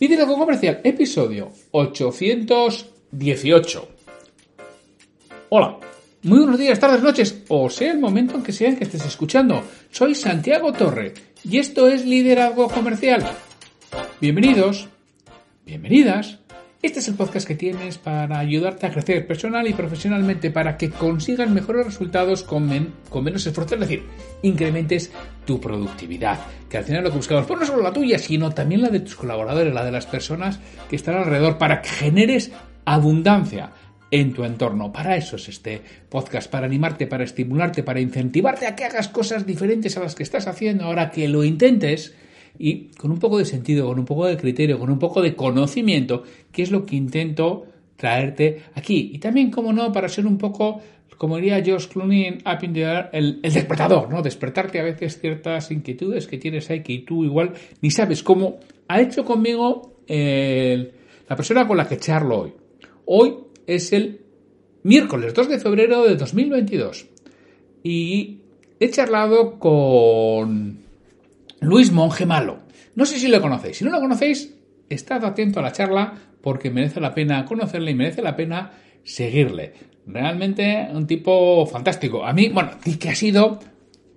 Liderazgo Comercial, episodio 818. Hola, muy buenos días, tardes, noches, o sea el momento en que sea que estés escuchando. Soy Santiago Torre y esto es Liderazgo Comercial. Bienvenidos, bienvenidas. Este es el podcast que tienes para ayudarte a crecer personal y profesionalmente para que consigas mejores resultados con, menos esfuerzo, es decir, incrementes tu productividad, que al final lo que buscamos, pues no solo la tuya, sino también la de tus colaboradores, la de las personas que están alrededor, para que generes abundancia en tu entorno. Para eso es este podcast, para animarte, para estimularte, para incentivarte a que hagas cosas diferentes a las que estás haciendo ahora que lo intentes y con un poco de sentido, con un poco de criterio, con un poco de conocimiento, que es lo que intento traerte aquí. Y también, como no, para ser un poco, como diría Josh Clooney en Up in the Air, el, despertador, ¿no? Despertarte a veces ciertas inquietudes que tienes ahí que tú igual ni sabes cómo ha hecho conmigo la persona con la que charlo hoy. Hoy es el miércoles 2 de febrero de 2022 y he charlado con Luis Monge Malo. No sé si lo conocéis. Si no lo conocéis, estad atento a la charla porque merece la pena conocerle y merece la pena seguirle. Realmente un tipo fantástico. A mí, bueno, que ha sido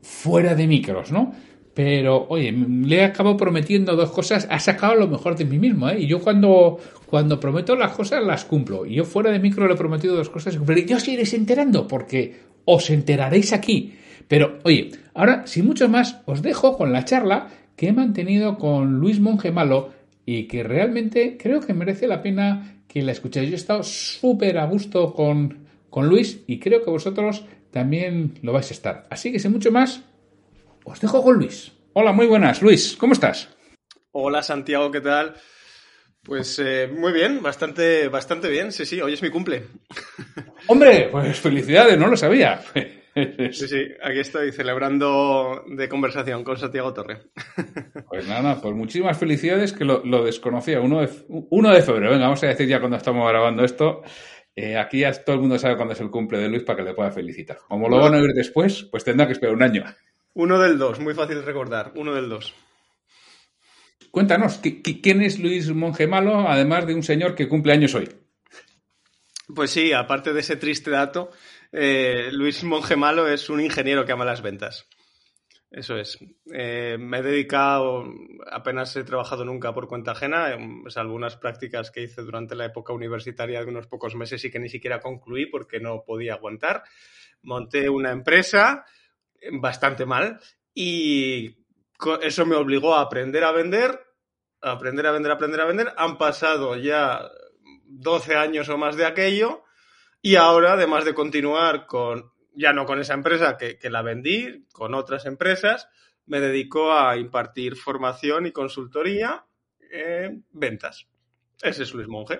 fuera de micros, ¿no? Pero, oye, le acabo prometiendo dos cosas, ha sacado lo mejor de mí mismo, ¿eh? Y yo cuando, cuando prometo las cosas las cumplo. Y yo fuera de micro le he prometido dos cosas y yo os iréis enterando porque os enteraréis aquí. Pero, oye, ahora, sin mucho más, os dejo con la charla que he mantenido con Luis Monge Malo y que realmente creo que merece la pena que la escuchéis. Yo he estado súper a gusto con, con Luis y creo que vosotros también lo vais a estar. Así que, sin mucho más, os dejo con Luis. Hola, muy buenas. Luis, ¿cómo estás? Hola, Santiago, ¿qué tal? Pues eh, muy bien, bastante, bastante bien. Sí, sí, hoy es mi cumple. Hombre, pues felicidades, no lo sabía. Sí, sí, aquí estoy celebrando de conversación con Santiago Torre. Pues nada, pues muchísimas felicidades que lo, desconocía. Uno de, de febrero, venga, vamos a decir ya cuando estamos grabando esto. Eh, aquí ya todo el mundo sabe cuándo es el cumple de Luis para que le pueda felicitar. Como lo van a oír después, pues tendrá que esperar un año. Uno del dos, muy fácil de recordar. Uno del dos. Cuéntanos, ¿quién es Luis Monge Malo, además de un señor que cumple años hoy? Pues sí, aparte de ese triste dato, eh, Luis Monge Malo es un ingeniero que ama las ventas. Eso es. Eh, me he dedicado, apenas he trabajado nunca por cuenta ajena, salvo unas prácticas que hice durante la época universitaria de unos pocos meses y que ni siquiera concluí porque no podía aguantar. Monté una empresa bastante mal y eso me obligó a aprender a vender, a aprender a vender, a aprender a vender. Han pasado ya 12 años o más de aquello y ahora, además de continuar con, ya no con esa empresa que, la vendí, con otras empresas, me dedico a impartir formación y consultoría en ventas. Ese es Luis Monge.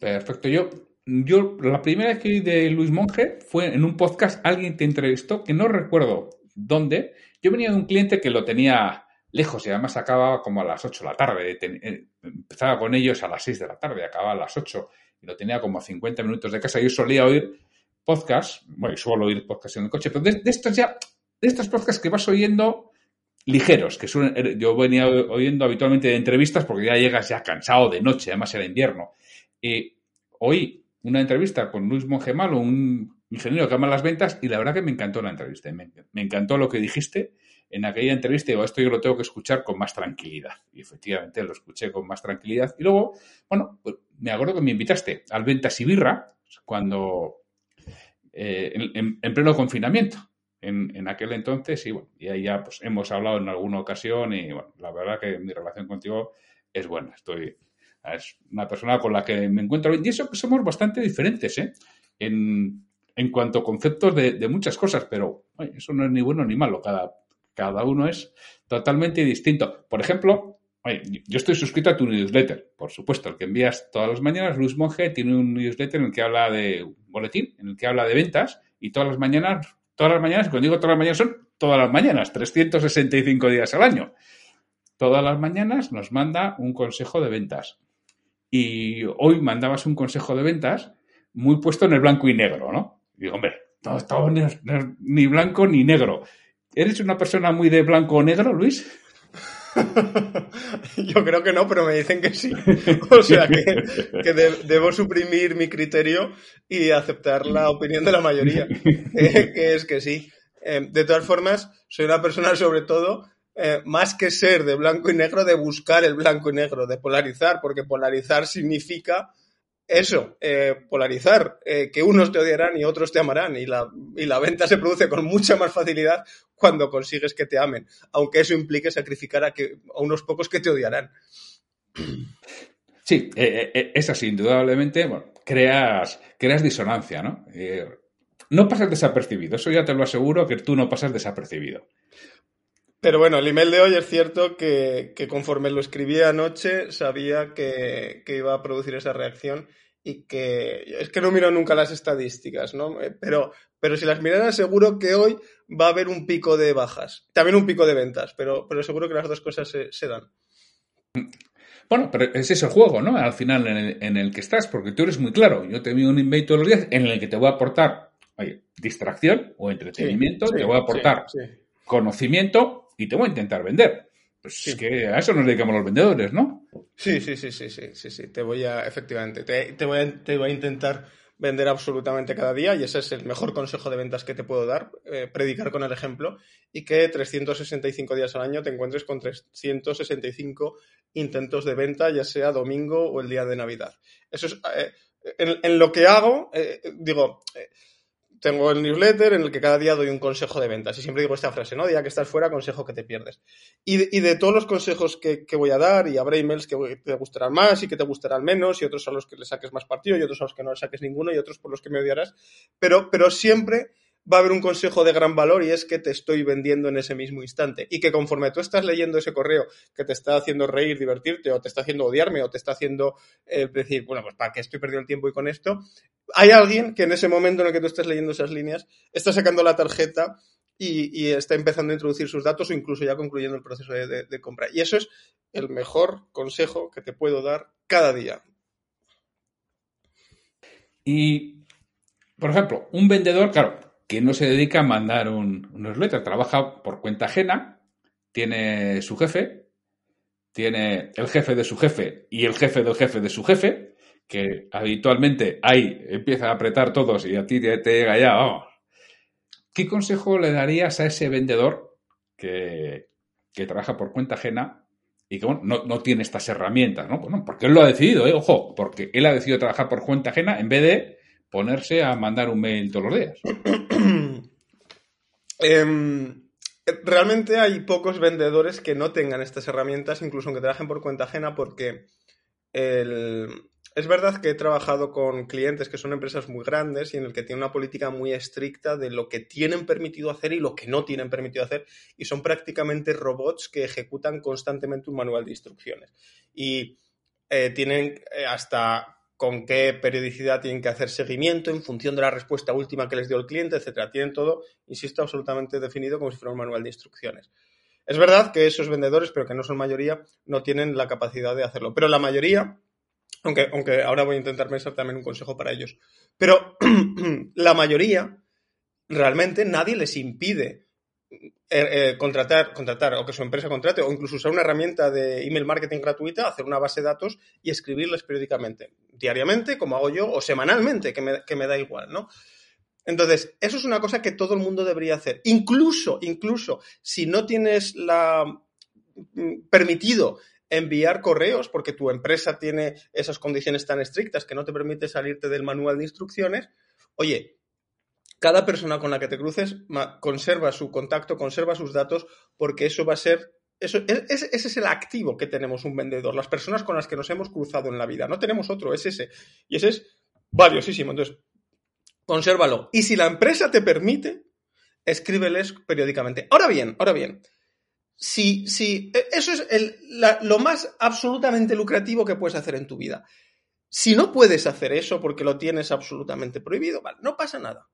Perfecto. Yo, yo la primera vez que vi de Luis Monge fue en un podcast, alguien te entrevistó, que no recuerdo dónde. Yo venía de un cliente que lo tenía lejos y además acababa como a las 8 de la tarde. Eh, empezaba con ellos a las 6 de la tarde, acababa a las 8 y lo tenía como a 50 minutos de casa. Yo solía oír podcast, bueno, suelo oír podcast en el coche, pero de, estos ya, de estos podcasts que vas oyendo ligeros, que suelen, yo venía oyendo habitualmente de entrevistas porque ya llegas ya cansado de noche, además era invierno. Y oí una entrevista con Luis Mongemalo, un ingeniero que ama las ventas, y la verdad que me encantó la entrevista. Me, me encantó lo que dijiste en aquella entrevista. Digo, esto yo lo tengo que escuchar con más tranquilidad. Y efectivamente lo escuché con más tranquilidad. Y luego, bueno, pues me acuerdo que me invitaste al Ventas y cuando eh, en, pleno confinamiento. En, aquel entonces, y bueno, y ahí ya pues, hemos hablado en alguna ocasión y bueno, la verdad que mi relación contigo es buena. Estoy, es una persona con la que me encuentro bien. Y eso que somos bastante diferentes, ¿eh? En, cuanto a conceptos de, muchas cosas, pero eso no es ni bueno ni malo. Cada, cada uno es totalmente distinto. Por ejemplo, yo estoy suscrito a tu newsletter, por supuesto, el que envías todas las mañanas. Luis Monge tiene un newsletter en el que habla de un boletín, en el que habla de ventas y todas las mañanas, todas las mañanas, cuando digo todas las mañanas son todas las mañanas, 365 días al año. Todas las mañanas nos manda un consejo de ventas. Y hoy mandabas un consejo de ventas muy puesto en el blanco y negro, ¿no? Y digo, hombre, todo, ni blanco ni negro. ¿Eres una persona muy de blanco o negro, Luis? Yo creo que no, pero me dicen que sí. O sea que, debo suprimir mi criterio y aceptar la opinión de la mayoría, eh, que es que sí. Eh, de todas formas, soy una persona sobre todo, eh, más que ser de blanco y negro, de buscar el blanco y negro, de polarizar, porque polarizar significa eso, eh, polarizar, eh, que unos te odiarán y otros te amarán, y la, y la venta se produce con mucha más facilidad cuando consigues que te amen, aunque eso implique sacrificar a, que, a unos pocos que te odiarán. Sí, eh, es así, indudablemente, creas, creas disonancia, ¿no? no pasas desapercibido, eso ya te lo aseguro que tú no pasas desapercibido. Pero bueno, el email de hoy es cierto que, conforme lo escribí anoche sabía que, iba a producir esa reacción y que es que no miro nunca las estadísticas, ¿no? Eh, pero, pero si las mirara seguro que hoy va a haber un pico de bajas, también un pico de ventas, pero, pero seguro que las dos cosas se, dan. Bueno, pero ese es el juego, ¿no? Al final en el, que estás, porque tú eres muy claro. Yo te envío un email todos los días en el que te voy a aportar distracción o entretenimiento, te voy a aportar conocimiento y te voy a intentar vender. Pues es que a eso nos dedicamos los vendedores, ¿no? Sí, sí, sí, sí, sí, sí, sí. Te voy a, efectivamente, te, voy a, te voy a intentar vender absolutamente cada día y ese es el mejor consejo de ventas que te puedo dar, eh, predicar con el ejemplo y que 365 días al año te encuentres con 365 intentos de venta, ya sea domingo o el día de Navidad. Eso es, eh, en, lo que hago, eh, digo, tengo el newsletter en el que cada día doy un consejo de ventas. Y siempre digo esta frase, ¿no? Día que estás fuera, consejo que te pierdes. Y de, y de todos los consejos que, voy a dar, y habrá emails que te gustarán más y que te gustarán menos, y otros a los que le saques más partido, y otros a los que no le saques ninguno, y otros por los que me odiarás. Pero, pero siempre va a haber un consejo de gran valor y es que te estoy vendiendo en ese mismo instante. Y que conforme tú estás leyendo ese correo que te está haciendo reír, divertirte, o te está haciendo odiarme, o te está haciendo eh, decir, bueno, pues para qué estoy perdiendo el tiempo y con esto, hay alguien que en ese momento en el que tú estás leyendo esas líneas está sacando la tarjeta y, está empezando a introducir sus datos o incluso ya concluyendo el proceso de compra. Y eso es el mejor consejo que te puedo dar cada día. Y, por ejemplo, un vendedor, claro, que no se dedica a mandar un, newsletter, trabaja por cuenta ajena, tiene su jefe, tiene el jefe de su jefe y el jefe del jefe de su jefe, que habitualmente ahí empieza a apretar todos y a ti te, llega ya. ¿Qué consejo le darías a ese vendedor que, trabaja por cuenta ajena y que no, no, tiene estas herramientas, ¿no? Bueno, porque él lo ha decidido, ¿eh? ojo, porque él ha decidido trabajar por cuenta ajena en vez de ponerse a mandar un mail todos los días. Em, realmente hay pocos vendedores que no tengan estas herramientas, incluso aunque trabajen por cuenta ajena, porque es verdad que he trabajado con clientes que son empresas muy grandes y en el que tienen una política muy estricta de lo que tienen permitido hacer y lo que no tienen permitido hacer, y son prácticamente robots que ejecutan constantemente un manual de instrucciones. Y eh, tienen eh, hasta con qué periodicidad tienen que hacer seguimiento en función de la respuesta última que les dio el cliente, etcétera. Tienen todo, insisto, absolutamente definido como si fuera un manual de instrucciones. Es verdad que esos vendedores, pero que no son mayoría, no tienen la capacidad de hacerlo. Pero la mayoría, aunque, aunque ahora voy a intentar pensar también un consejo para ellos, pero la mayoría, realmente nadie les impide eh, eh, contratar, contratar o que su empresa contrate o incluso usar una herramienta de email marketing gratuita, hacer una base de datos y escribirles periódicamente, diariamente, como hago yo, o semanalmente, que me, que me da igual, ¿no? Entonces, eso es una cosa que todo el mundo debería hacer. Incluso, incluso, si no tienes la mm, permitido enviar correos porque tu empresa tiene esas condiciones tan estrictas que no te permite salirte del manual de instrucciones, oye, cada persona con la que te cruces conserva su contacto, conserva sus datos, porque eso va a ser eso, e, ese, es el activo que tenemos un vendedor, las personas con las que nos hemos cruzado en la vida. No tenemos otro, es ese. Y ese es valiosísimo. Entonces, consérvalo. Y si la empresa te permite, escríbeles periódicamente. Ahora bien, ahora bien, si, si e, eso es lo más absolutamente lucrativo que puedes hacer en tu vida. Si no puedes hacer eso porque lo tienes absolutamente prohibido, vale, no pasa nada.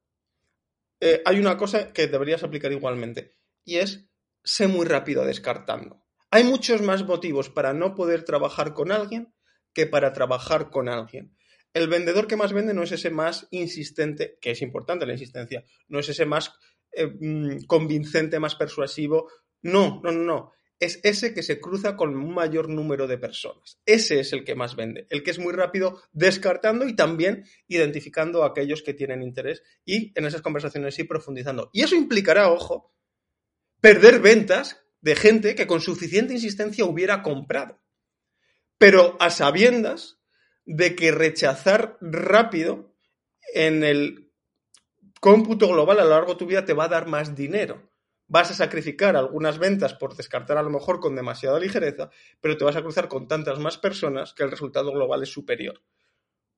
Eh, hay una cosa que deberías aplicar igualmente y es ser muy rápido descartando. Hay muchos más motivos para no poder trabajar con alguien que para trabajar con alguien. El vendedor que más vende no es ese más insistente, que es importante la insistencia, no es ese más eh, mm, convincente, más persuasivo. No, no, no, no. Es ese que se cruza con un mayor número de personas. Ese es el que más vende, el que es muy rápido descartando y también identificando a aquellos que tienen interés y en esas conversaciones sí profundizando. Y eso implicará, ojo, perder ventas de gente que con suficiente insistencia hubiera comprado. Pero a sabiendas de que rechazar rápido en el cómputo global a lo largo de tu vida te va a dar más dinero vas a sacrificar algunas ventas por descartar a lo mejor con demasiada ligereza, pero te vas a cruzar con tantas más personas que el resultado global es superior.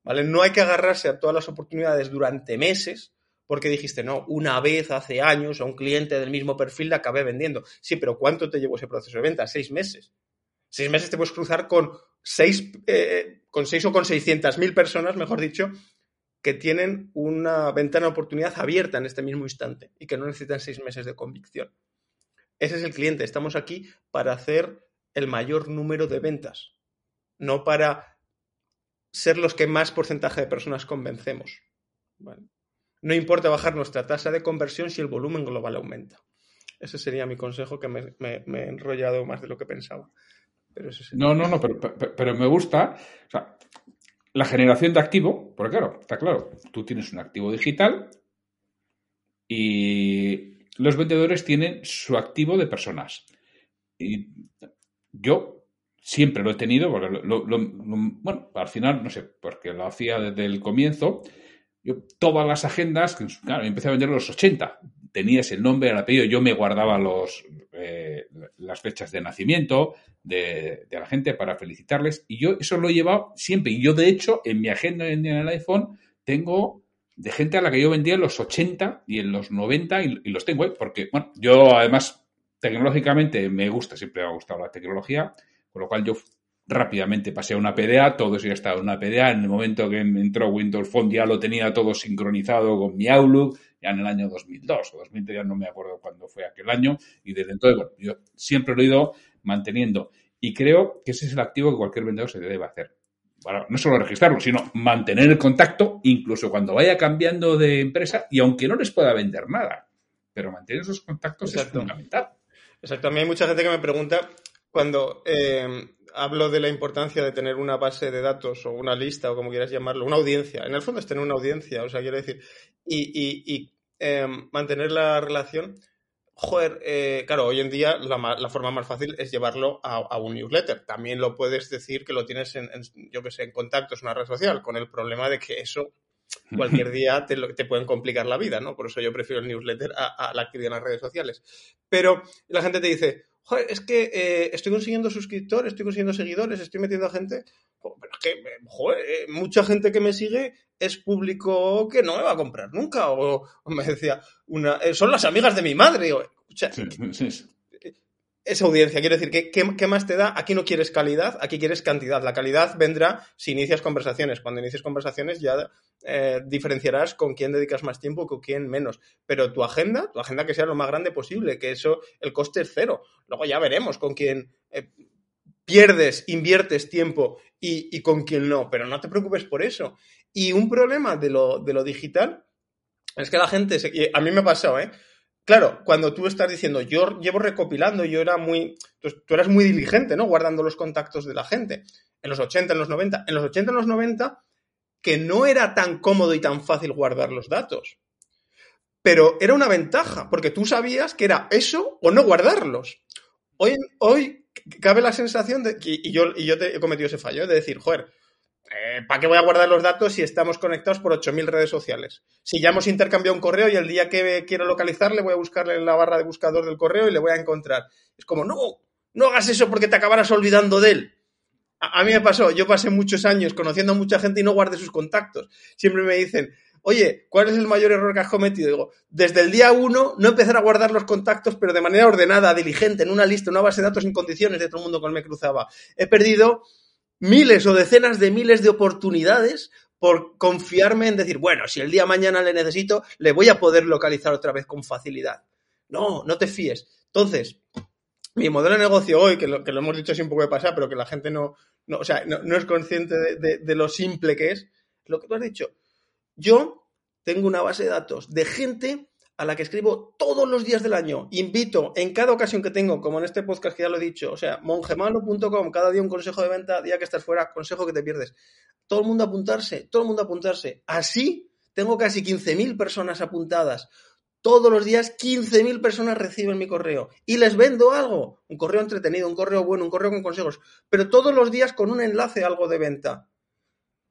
¿Vale? No hay que agarrarse a todas las oportunidades durante meses porque dijiste, no, una vez hace años a un cliente del mismo perfil le acabé vendiendo. Sí, pero ¿cuánto te llevó ese proceso de venta? Seis meses. Seis meses te puedes cruzar con seis, eh, con seis o con seiscientas mil personas, mejor dicho, que tienen una ventana de oportunidad abierta en este mismo instante y que no necesitan seis meses de convicción. Ese es el cliente. Estamos aquí para hacer el mayor número de ventas, no para ser los que más porcentaje de personas convencemos. No importa bajar nuestra tasa de conversión si el volumen global aumenta. Ese sería mi consejo, que me, he enrollado más de lo que pensaba. no, no, no, pero, pero, me gusta. La generación de activo, porque claro, está claro, tú tienes un activo digital y los vendedores tienen su activo de personas. Y yo siempre lo he tenido, bueno, al final, no sé, porque lo hacía desde el comienzo. Yo, todas las agendas, claro, empecé a vender los 80. Tenías el nombre, el apellido, yo me guardaba los, eh, las fechas de nacimiento, de, la gente para felicitarles. Y yo eso lo he llevado siempre. Y yo, de hecho, en mi agenda en el iPhone tengo de gente a la que yo vendía en los 80 y en los 90 y, los tengo ahí. Porque, bueno, yo además tecnológicamente me gusta, siempre me ha gustado la tecnología, con lo cual yo rápidamente pasé a una PDA, todo eso ya estaba en una PDA, en el momento que entró Windows Phone ya lo tenía todo sincronizado con mi Outlook, ya en el año 2002 o 2003, ya no me acuerdo cuándo fue aquel año, y desde entonces, bueno, yo siempre lo he ido manteniendo. Y creo que ese es el activo que cualquier vendedor se debe hacer. no solo registrarlo, sino mantener el contacto, incluso cuando vaya cambiando de empresa y aunque no les pueda vender nada. Pero mantener esos contactos es fundamental. Exacto. A mí hay mucha gente que me pregunta cuando eh, hablo de la importancia de tener una base de datos o una lista o como quieras llamarlo, una audiencia. En el fondo es tener una audiencia, o sea, quiero decir, y, eh, mantener la relación joder, eh, claro, hoy en día la, forma más fácil es llevarlo a, un newsletter. También lo puedes decir que lo tienes en, yo que sé, en contactos, una red social, con el problema de que eso cualquier día te, te pueden complicar la vida, ¿no? Por eso yo prefiero el newsletter a, la actividad en las redes sociales. Pero la gente te dice, joder, es que eh, estoy consiguiendo suscriptores, estoy consiguiendo seguidores, estoy metiendo a gente. Pero es que, joder, eh, mucha gente que me sigue es público que no me va a comprar nunca. O, me decía, una, eh, son las amigas de mi madre. O, Esa audiencia, quiero decir, ¿qué, ¿qué, más te da? Aquí no quieres calidad, aquí quieres cantidad. La calidad vendrá si inicias conversaciones. Cuando inicies conversaciones ya eh, diferenciarás con quién dedicas más tiempo y con quién menos. Pero tu agenda, tu agenda que sea lo más grande posible, que eso, el coste es cero. Luego ya veremos con quién eh, pierdes, inviertes tiempo y, y, con quién no. Pero no te preocupes por eso. Y un problema de lo, de lo digital es que la gente, a mí me ha pasado, ¿eh? Claro, cuando tú estás diciendo, yo llevo recopilando, yo era muy, tú, eras muy diligente, ¿no? Guardando los contactos de la gente. En los 80, en los 90. En los 80, en los 90, que no era tan cómodo y tan fácil guardar los datos. Pero era una ventaja, porque tú sabías que era eso o no guardarlos. Hoy, hoy cabe la sensación de, y yo, y yo te he cometido ese fallo, de decir, joder, eh, ¿para qué voy a guardar los datos si estamos conectados por 8.000 redes sociales? Si ya hemos intercambiado un correo y el día que quiero localizarle voy a buscarle en la barra de buscador del correo y le voy a encontrar. Es como, no, no hagas eso porque te acabarás olvidando de él. A, mí me pasó, yo pasé muchos años conociendo a mucha gente y no guardé sus contactos. Siempre me dicen, oye, ¿cuál es el mayor error que has cometido? Digo, desde el día uno no empezar a guardar los contactos, pero de manera ordenada, diligente, en una lista, una base de datos en condiciones de todo el mundo con el que me cruzaba. He perdido miles o decenas de miles de oportunidades por confiarme en decir, bueno, si el día mañana le necesito, le voy a poder localizar otra vez con facilidad. No, no te fíes. Entonces, mi modelo de negocio hoy, que lo, que lo hemos dicho así un poco de pasar, pero que la gente no, no, o sea, no, es consciente de, de, lo simple que es, lo que tú has dicho. Yo tengo una base de datos de gente a la que escribo todos los días del año. Invito en cada ocasión que tengo, como en este podcast que ya lo he dicho, o sea, mongemalo.com, cada día un consejo de venta, día que estás fuera, consejo que te pierdes. Todo el mundo apuntarse, todo el mundo apuntarse. Así tengo casi 15.000 personas apuntadas. Todos los días 15.000 personas reciben mi correo y les vendo algo. Un correo entretenido, un correo bueno, un correo con consejos, pero todos los días con un enlace algo de venta.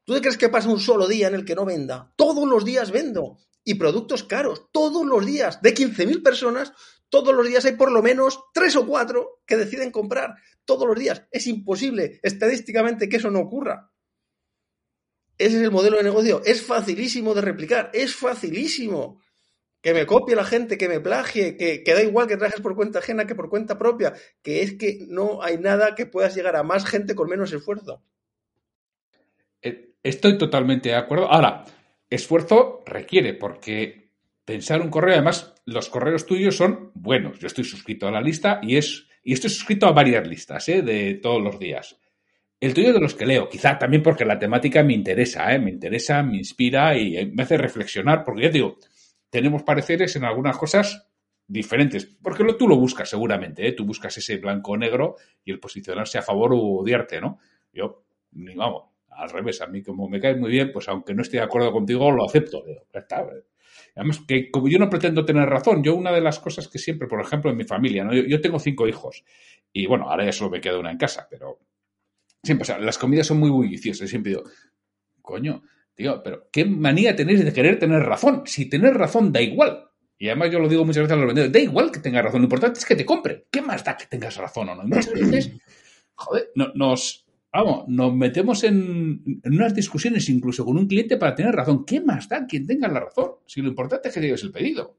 ¿Tú crees que pasa un solo día en el que no venda? Todos los días vendo. Y productos caros, todos los días. De 15.000 personas, todos los días hay por lo menos tres o cuatro que deciden comprar. Todos los días. Es imposible estadísticamente que eso no ocurra. Ese es el modelo de negocio. Es facilísimo de replicar. Es facilísimo que me copie la gente, que me plagie, que, da igual que trajes por cuenta ajena que por cuenta propia, que es que no hay nada que puedas llegar a más gente con menos esfuerzo. Eh, estoy totalmente de acuerdo. Ahora, esfuerzo requiere, porque pensar un correo, además, los correos tuyos son buenos. Yo estoy suscrito a la lista y es y estoy suscrito a varias listas ¿eh? de todos los días. El tuyo de los que leo, quizá también porque la temática me interesa, ¿eh? me interesa, me inspira y me hace reflexionar, porque ya digo, tenemos pareceres en algunas cosas diferentes, porque tú lo buscas seguramente, ¿eh? tú buscas ese blanco-negro y el posicionarse a favor o odiarte, ¿no? Yo, ni vamos, al revés, a mí como me caes muy bien, pues aunque no esté de acuerdo contigo, lo acepto. Además, que como yo no pretendo tener razón, yo una de las cosas que siempre, por ejemplo, en mi familia, ¿no? yo, tengo cinco hijos y bueno, ahora ya solo me queda una en casa, pero siempre, o sea, las comidas son muy bulliciosas, siempre digo, coño, Tío, pero ¿qué manía tenéis de querer tener razón? Si tener razón da igual. Y además yo lo digo muchas veces a los vendedores, da igual que tengas razón, lo importante es que te compre. ¿Qué más da que tengas razón o no? Y muchas veces, joder, nos, vamos, nos metemos en, unas discusiones incluso con un cliente para tener razón. ¿Qué más da quien tenga la razón? Si lo importante es que lleves el pedido.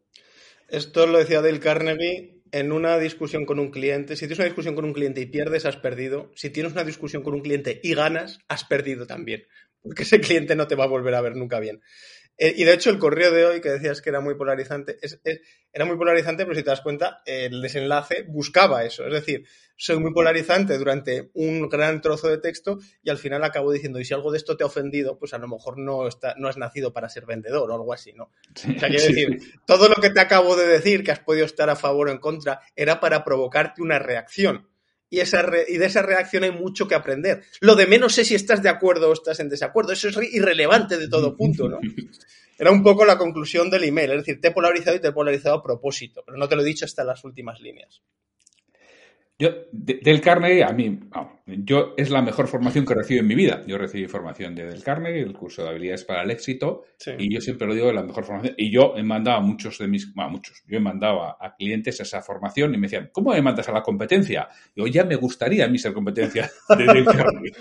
Esto lo decía Dale Carnegie en una discusión con un cliente. Si tienes una discusión con un cliente y pierdes, has perdido. Si tienes una discusión con un cliente y ganas, has perdido también porque ese cliente no te va a volver a ver nunca bien. Eh, y de hecho, el correo de hoy, que decías que era muy polarizante, era muy polarizante, pero si te das cuenta, el desenlace buscaba eso. Es decir, soy muy polarizante durante un gran trozo de texto y al final acabo diciendo, y si algo de esto te ha ofendido, pues a lo mejor no, está, no has nacido para ser vendedor o algo así, ¿no? o sea, quiero decir, todo lo que te acabo de decir, que has podido estar a favor o en contra, era para provocarte una reacción y, esa y de esa reacción hay mucho que aprender. Lo de menos sé si estás de acuerdo o estás en desacuerdo. Eso es irrelevante de todo punto, ¿no? Era un poco la conclusión del email, es decir, te he polarizado y te he polarizado a propósito, pero no te lo he dicho hasta las últimas líneas. Yo, Del Carnegie, a mí, yo es la mejor formación que recibo en mi vida. Yo recibí formación de Del Carnegie, el curso de habilidades para el éxito, y yo siempre lo digo, la mejor formación. Y yo he mandado a muchos de mis, bueno, muchos, yo he mandado a, clientes esa formación y me decían, ¿cómo me mandas a la competencia? Yo ya me gustaría a mí ser competencia de Del Carnegie.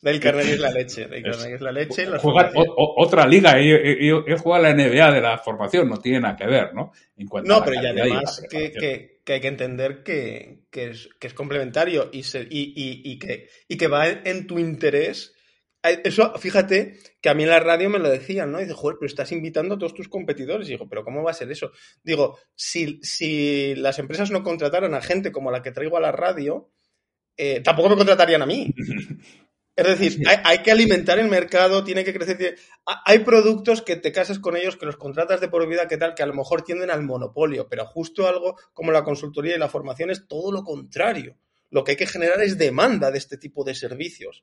Del Carnegie es la leche, Del Carnegie es la leche. otra liga, he jugado la NBA de la formación, no tiene nada que ver, ¿no? no, pero ya además que que hay que entender que, es, complementario y, que, que va en tu interés. Eso, fíjate, que a mí en la radio me lo decían, ¿no? dice, joder, pero estás invitando a todos tus competidores. Y digo, pero ¿cómo va a ser eso? Digo, si, si las empresas no contrataran a gente como la que traigo a la radio, eh, tampoco me contratarían a mí. Es decir, hay, que alimentar el mercado, tiene que crecer. Hay productos que te casas con ellos, que los contratas de por vida, que tal, que a lo mejor tienden al monopolio, pero justo algo como la consultoría y la formación es todo lo contrario. Lo que hay que generar es demanda de este tipo de servicios.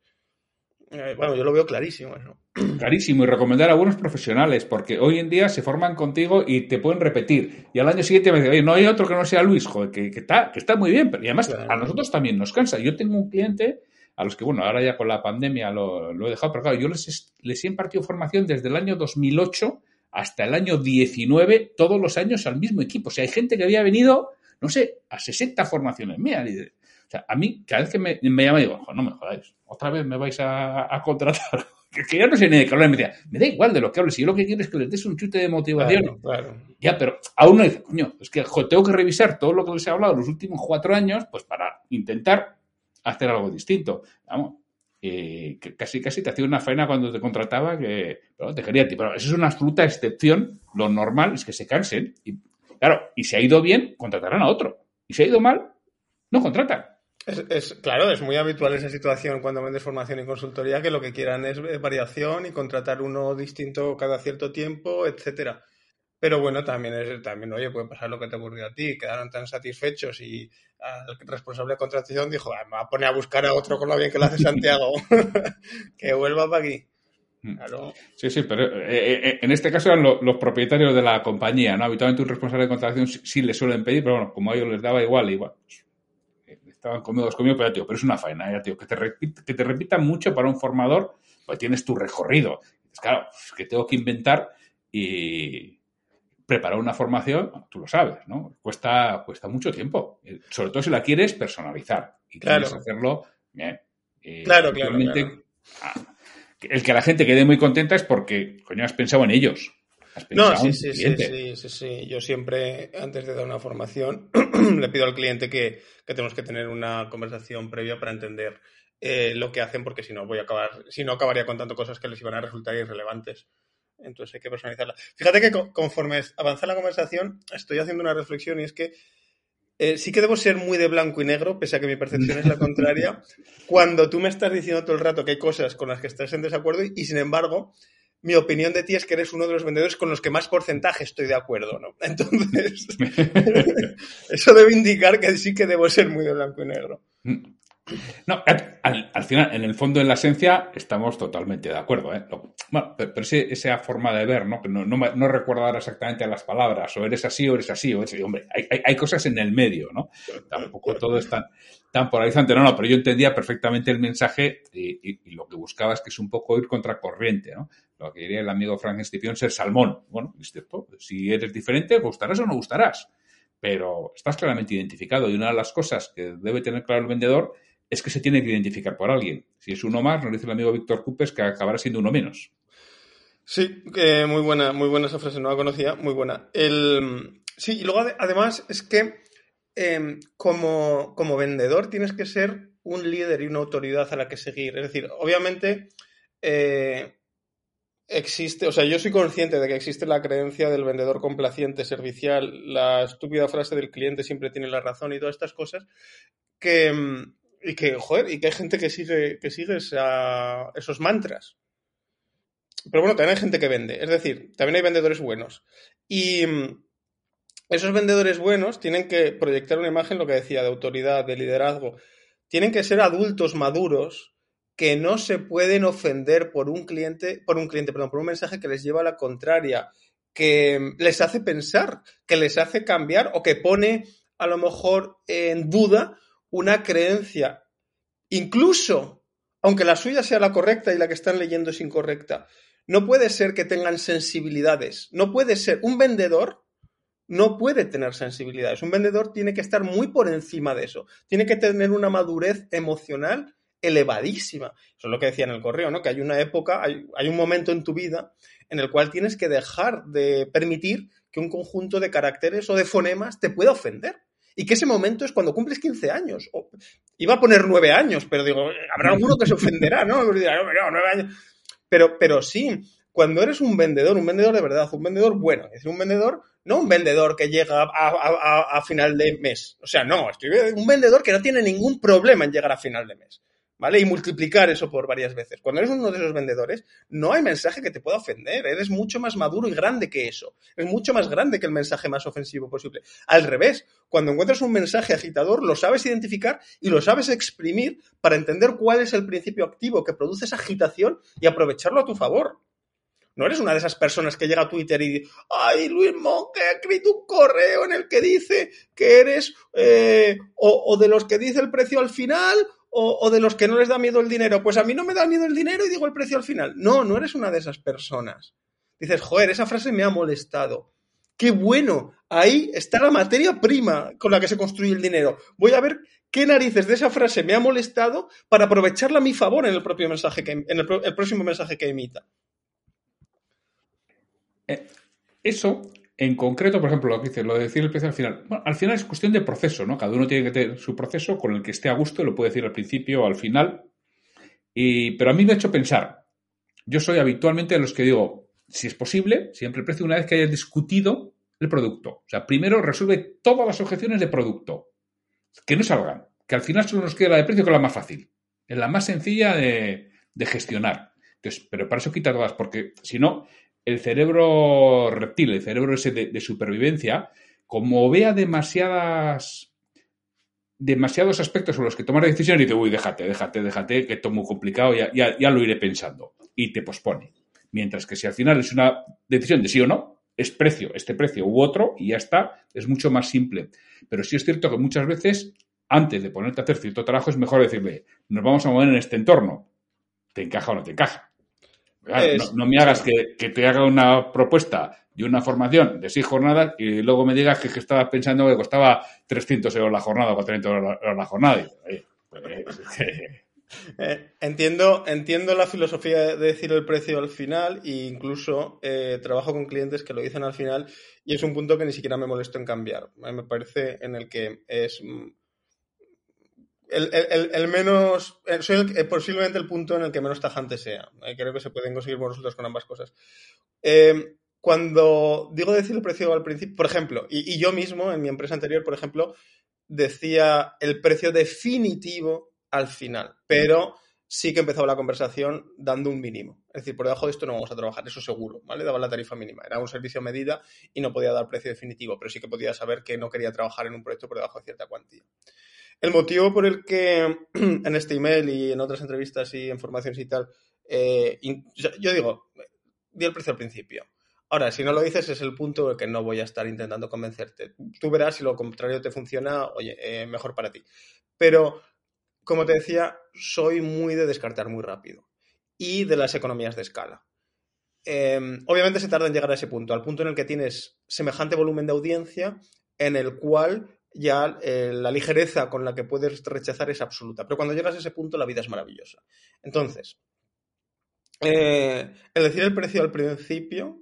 Eh, bueno, yo lo veo clarísimo. Clarísimo, y recomendar a buenos profesionales, porque hoy en día se forman contigo y te pueden repetir. Y al año siguiente me dicen, oye, no hay otro que no sea Luis, joder, que, está, que está muy bien, pero y además a nosotros también nos cansa. Yo tengo un cliente a los que, bueno, ahora ya con la pandemia lo, he dejado, pero claro, yo les, les he impartido formación desde el año 2008 hasta el año 19, todos los años al mismo equipo. O sea, hay gente que había venido, no sé, a 60 formaciones mías. O sea, a mí, cada vez que me, me llama, digo, no me jodáis, otra vez me vais a, contratar. que, ya no sé ni de qué hablar. Me decía, me da igual de lo que hables, si yo lo que quiero es que les des un chute de motivación. Claro, Ya, pero aún no dice, coño, es que tengo que revisar todo lo que les he hablado los últimos cuatro años, pues para intentar hacer algo distinto. Vamos, que casi casi te hacía una faena cuando te contrataba que te quería ti. Pero eso es una absoluta excepción. Lo normal es que se cansen. Y, claro, y si ha ido bien, contratarán a otro. Y si ha ido mal, no contratan. Es, claro, es muy habitual esa situación cuando vendes formación y consultoría que lo que quieran es variación y contratar uno distinto cada cierto tiempo, etcétera. Pero bueno, también, es, también, oye, puede pasar lo que te ocurrió a ti. Quedaron tan satisfechos y el responsable de contratación dijo, ah, me va a poner a buscar a otro con lo bien que lo hace Santiago. que vuelva para aquí. Mm. Sí, sí, pero eh, eh, eh, en este caso eran los propietarios de la compañía, ¿no? Habitualmente un responsable de contratación sí, le suelen pedir, pero bueno, como a ellos les daba igual, igual, pues, estaban cómodos conmigo, pero tío, pero es una faena, ya, tío, que te, que te repitan mucho para un formador, pues tienes tu recorrido. claro, que tengo que inventar y preparar una formación, tú lo sabes, ¿no? Cuesta, cuesta mucho tiempo, sobre todo si la quieres personalizar y quieres hacerlo bien. claro, claro, ah, el que la gente quede muy contenta es porque, coño, has pensado en ellos. no, sí, sí, sí, sí, sí, Yo siempre, antes de dar una formación, le pido al cliente que, tenemos que tener una conversación previa para entender eh, lo que hacen, porque si no voy a acabar, si no acabaría contando cosas que les iban a resultar irrelevantes. Entonces hay que personalizarla. Fíjate que conforme avanza la conversación, estoy haciendo una reflexión y es que eh, sí que debo ser muy de blanco y negro, pese a que mi percepción es la contraria, cuando tú me estás diciendo todo el rato que hay cosas con las que estás en desacuerdo y, sin embargo, mi opinión de ti es que eres uno de los vendedores con los que más porcentaje estoy de acuerdo, ¿no? Entonces, eso debe indicar que sí que debo ser muy de blanco y negro. No, al, final, en el fondo, en la esencia, estamos totalmente de acuerdo. ¿eh? Bueno, pero, esa forma de ver, ¿no? Que no, no, recuerdo ahora exactamente las palabras, o eres así o eres así, o eres Hombre, hay, cosas en el medio, ¿no? Tampoco todo es tan, tan polarizante. No, no, pero yo entendía perfectamente el mensaje y, lo que buscaba es que es un poco ir contracorriente, ¿no? Lo que diría el amigo Frank Stipion, ser salmón. Bueno, Si eres diferente, gustarás o no gustarás. Pero estás claramente identificado y una de las cosas que debe tener claro el vendedor es que se tiene que identificar por alguien. Si es uno más, nos dice el amigo Víctor Cupes que acabará siendo uno menos. Sí, muy buena, muy buena esa frase, no la conocía, muy buena. Sí, y luego además es que em, como, como, vendedor tienes que ser un líder y una autoridad a la que seguir. Es decir, obviamente eh, existe, o sea, yo soy consciente de que existe la creencia del vendedor complaciente, servicial, la estúpida frase del cliente siempre tiene la razón y todas estas cosas que, em, y que, joder, y que hay gente que sigue, que sigue esos mantras. Pero bueno, también hay gente que vende. Es decir, también hay vendedores buenos. Y mm, esos vendedores buenos tienen que proyectar una imagen, lo que decía, de autoridad, de liderazgo. Tienen que ser adultos maduros que no se pueden ofender por un cliente, por un cliente, perdón, por un mensaje que les lleva a la contraria, que mm, les hace pensar, que les hace cambiar o que pone a lo mejor en duda una creencia, incluso aunque la suya sea la correcta y la que están leyendo es incorrecta. No puede ser que tengan sensibilidades. No puede ser. Un vendedor no puede tener sensibilidades. Un vendedor tiene que estar muy por encima de eso. Tiene que tener una madurez emocional elevadísima. Eso es lo que decía en el correo, ¿no? Que hay una época, hay, hay, un momento en tu vida en el cual tienes que dejar de permitir que un conjunto de caracteres o de fonemas te pueda ofender y que ese momento es cuando cumples 15 años. iba a poner 9 años, pero digo, habrá alguno que se ofenderá, ¿no? años. Pero, pero sí, cuando eres un vendedor, un vendedor de verdad, un vendedor bueno, es decir, un vendedor, no un vendedor que llega a, a final de mes. O sea, no, estoy un vendedor que no tiene ningún problema en llegar a final de mes. ¿Vale? Y multiplicar eso por varias veces. Cuando eres uno de esos vendedores, no hay mensaje que te pueda ofender. Eres mucho más maduro y grande que eso. Es mucho más grande que el mensaje más ofensivo posible. Al revés, cuando encuentras un mensaje agitador, lo sabes identificar y lo sabes exprimir para entender cuál es el principio activo que produce esa agitación y aprovecharlo a tu favor. No eres una de esas personas que llega a Twitter y dice, ay, Luis Monge ha escrito un correo en el que dice que eres, eh, o de los que dice el precio al final, o, de los que no les da miedo el dinero. Pues a mí no me da miedo el dinero y digo el precio al final. No, no eres una de esas personas. Dices, joder, esa frase me ha molestado. Qué bueno, ahí está la materia prima con la que se construye el dinero. Voy a ver qué narices de esa frase me ha molestado para aprovecharla a mi favor en el propio mensaje que en el, próximo mensaje que emita. Eh, eso en concreto, por ejemplo, lo que dice, lo de decir el precio al final. Bueno, al final es cuestión de proceso, ¿no? Cada uno tiene que tener su proceso con el que esté a gusto, lo puede decir al principio o al final. Y, pero a mí me ha hecho pensar. Yo soy habitualmente de los que digo, si es posible, siempre el precio una vez que hayas discutido el producto. O sea, primero resuelve todas las objeciones de producto. Que no salgan. Que al final solo nos quede la de precio que es la más fácil. Es la más sencilla de, de gestionar. Entonces, pero para eso quita todas, porque si no, el cerebro reptil, el cerebro ese de, supervivencia, como vea demasiadas demasiados aspectos sobre los que tomar decisiones, dice, uy, déjate, déjate, déjate, que esto es muy complicado, ya, ya, lo iré pensando. Y te pospone. Mientras que si al final es una decisión de sí o no, es precio, este precio u otro, y ya está, es mucho más simple. Pero sí es cierto que muchas veces, antes de ponerte a hacer cierto trabajo, es mejor decirle, nos vamos a mover en este entorno. ¿Te encaja o no te encaja? No, me hagas que, te haga una propuesta de una formación de seis jornadas y luego me digas que, estabas pensando que costaba 300 euros la jornada o 400 euros la, jornada. Pues, eh, entiendo, entiendo la filosofía de decir el precio al final e incluso eh, trabajo con clientes que lo dicen al final y es un punto que ni siquiera me molesto en cambiar. Me parece en el que es el, menos. Eh, soy eh, posiblemente el punto en el que menos tajante sea. Eh, creo que se pueden conseguir buenos resultados con ambas cosas. cuando digo decir el precio al principio, por ejemplo, y, yo mismo en mi empresa anterior, por ejemplo, decía el precio definitivo al final, pero sí que empezaba la conversación dando un mínimo. Es decir, por debajo de esto no vamos a trabajar, eso seguro, ¿vale? Daba la tarifa mínima. Era un servicio a medida y no podía dar precio definitivo, pero sí que podía saber que no quería trabajar en un proyecto por debajo de cierta cuantía. El motivo por el que en este email y en otras entrevistas y en formaciones y tal, eh, yo digo, di el precio al principio. Ahora, si no lo dices, es el punto en el que no voy a estar intentando convencerte. Tú verás si lo contrario te funciona, oye, eh, mejor para ti. Pero, como te decía, soy muy de descartar muy rápido y de las economías de escala. Em, obviamente se tarda en llegar a ese punto, al punto en el que tienes semejante volumen de audiencia en el cual ya eh, la ligereza con la que puedes rechazar es absoluta. Pero cuando llegas a ese punto, la vida es maravillosa. Entonces, eh, el decir el precio al principio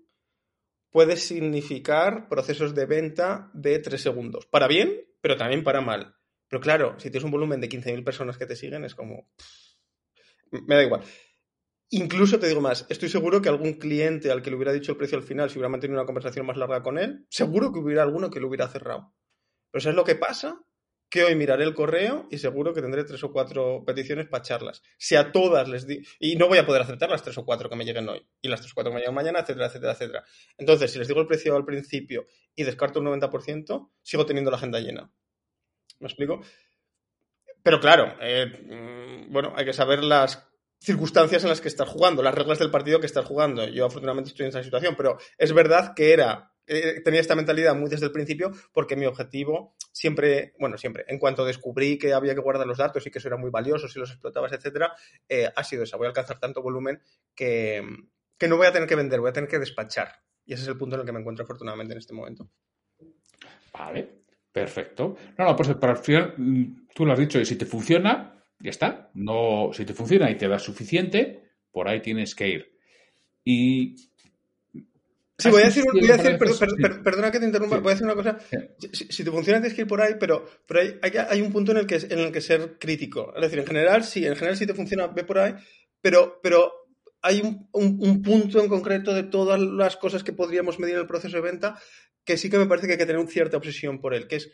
puede significar procesos de venta de tres segundos. Para bien, pero también para mal. Pero claro, si tienes un volumen de 15.000 personas que te siguen, es como... Me da igual. Incluso te digo más, estoy seguro que algún cliente al que le hubiera dicho el precio al final, si hubiera mantenido una conversación más larga con él, seguro que hubiera alguno que lo hubiera cerrado. Pero ¿sabes lo que pasa? Que hoy miraré el correo y seguro que tendré tres o cuatro peticiones para charlas. Si a todas les di... Y no voy a poder aceptar las tres o cuatro que me lleguen hoy. Y las tres o cuatro que me lleguen mañana, etcétera, etcétera, etcétera. Entonces, si les digo el precio al principio y descarto un 90%, sigo teniendo la agenda llena. ¿Me explico? Pero claro, eh, mm, bueno, hay que saber las circunstancias en las que estás jugando, las reglas del partido que estás jugando. Yo afortunadamente estoy en esa situación, pero es verdad que era eh, tenía esta mentalidad muy desde el principio porque mi objetivo siempre, bueno, siempre, en cuanto descubrí que había que guardar los datos y que eso era muy valioso si los explotabas, etcétera, eh, ha sido esa. Voy a alcanzar tanto volumen que, que no voy a tener que vender, voy a tener que despachar. Y ese es el punto en el que me encuentro afortunadamente en este momento. Vale, perfecto. No, no, pues para final, mm, tú lo has dicho, y si te funciona, ya está. No, si te funciona y te da suficiente, por ahí tienes que ir. Y Sí, voy a decir, voy a decir perdona que te interrumpa, voy a decir una cosa. Si, te funciona tienes que ir por ahí, pero, pero hay, hay, un punto en el, que, en el que ser crítico. Es decir, en general sí, en general si te funciona, ve por ahí, pero, pero hay un, un, punto en concreto de todas las cosas que podríamos medir en el proceso de venta que sí que me parece que hay que tener una cierta obsesión por él, que es,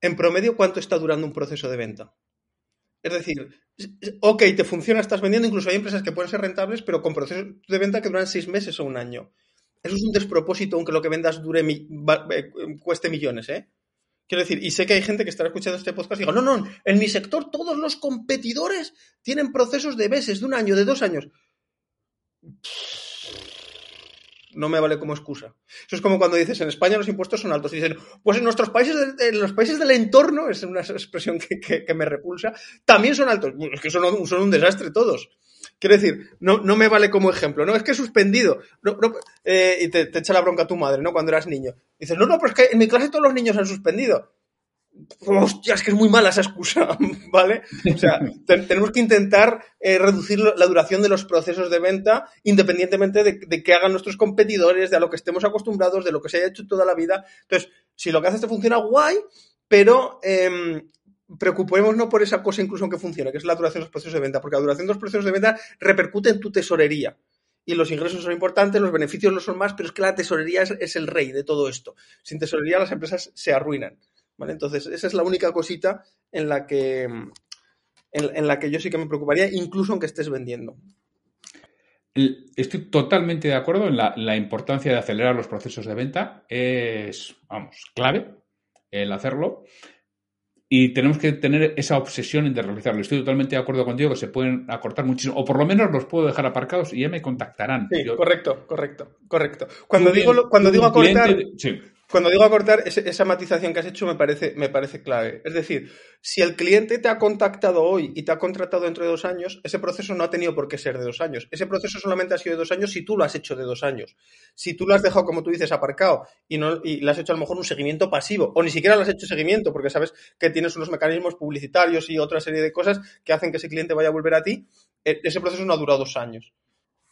en promedio, ¿cuánto está durando un proceso de venta? Es decir, ok, te funciona, estás vendiendo, incluso hay empresas que pueden ser rentables, pero con procesos de venta que duran seis meses o un año. Eso es un despropósito, aunque lo que vendas dure eh, cueste millones, ¿eh? Quiero decir, y sé que hay gente que estará escuchando este podcast y digo, no, no, en mi sector todos los competidores tienen procesos de meses, de un año, de dos años. No me vale como excusa. Eso es como cuando dices, en España los impuestos son altos. Y dicen, pues en nuestros países, en los países del entorno, es una expresión que, me repulsa, también son altos. Es que son, son un desastre todos. Quiero decir, no, no me vale como ejemplo, ¿no? Es que he suspendido. Eh, y te, echa la bronca tu madre, ¿no? Cuando eras niño. dices, no, no, pero es que en mi clase todos los niños han suspendido. Hostia, es que es muy mala esa excusa, ¿vale? O sea, tenemos que intentar eh, reducir la duración de los procesos de venta independientemente de, de que hagan nuestros competidores, de a lo que estemos acostumbrados, de lo que se haya hecho toda la vida. Entonces, si lo que haces te funciona, guay, pero eh, preocupémonos por esa cosa incluso aunque funcione, que es la duración de los procesos de venta, porque la duración de los procesos de venta repercute en tu tesorería. Y los ingresos son importantes, los beneficios no son más, pero es que la tesorería es, el rey de todo esto. Sin tesorería las empresas se arruinan. ¿vale? Entonces, esa es la única cosita en la que, en, la que yo sí que me preocuparía, incluso aunque estés vendiendo. Estoy totalmente de acuerdo en la, importancia de acelerar los procesos de venta. Es, vamos, clave el hacerlo. Y tenemos que tener esa obsesión de realizarlo. Estoy totalmente de acuerdo contigo que se pueden acortar muchísimo, o por lo menos los puedo dejar aparcados y ya me contactarán. Sí, correcto, correcto, correcto. Cuando digo, cuando digo acortar, sí. Cuando digo acortar, esa matización que has hecho me parece, me parece clave. Es decir, si el cliente te ha contactado hoy y te ha contratado dentro de dos años, ese proceso no ha tenido por qué ser de dos años. Ese proceso solamente ha sido de dos años si tú lo has hecho de dos años. Si tú lo has dejado, como tú dices, aparcado y, no, y le has hecho a lo mejor un seguimiento pasivo, o ni siquiera le has hecho seguimiento, porque sabes que tienes unos mecanismos publicitarios y otra serie de cosas que hacen que ese cliente vaya a volver a ti, e, ese proceso no ha durado dos años.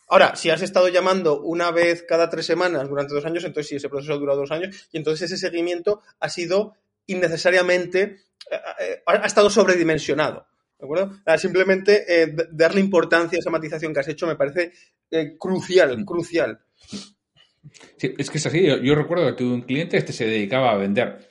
Ahora, si has estado llamando una vez cada tres semanas durante dos años, entonces sí, ese proceso ha durado dos años y entonces ese seguimiento ha sido innecesariamente, eh, eh, ha estado sobredimensionado. ¿De acuerdo? Simplemente eh, darle importancia a esa matización que has hecho me parece crucial, crucial. Sí, es que es así. Yo, recuerdo que tuve un cliente, este se dedicaba a vender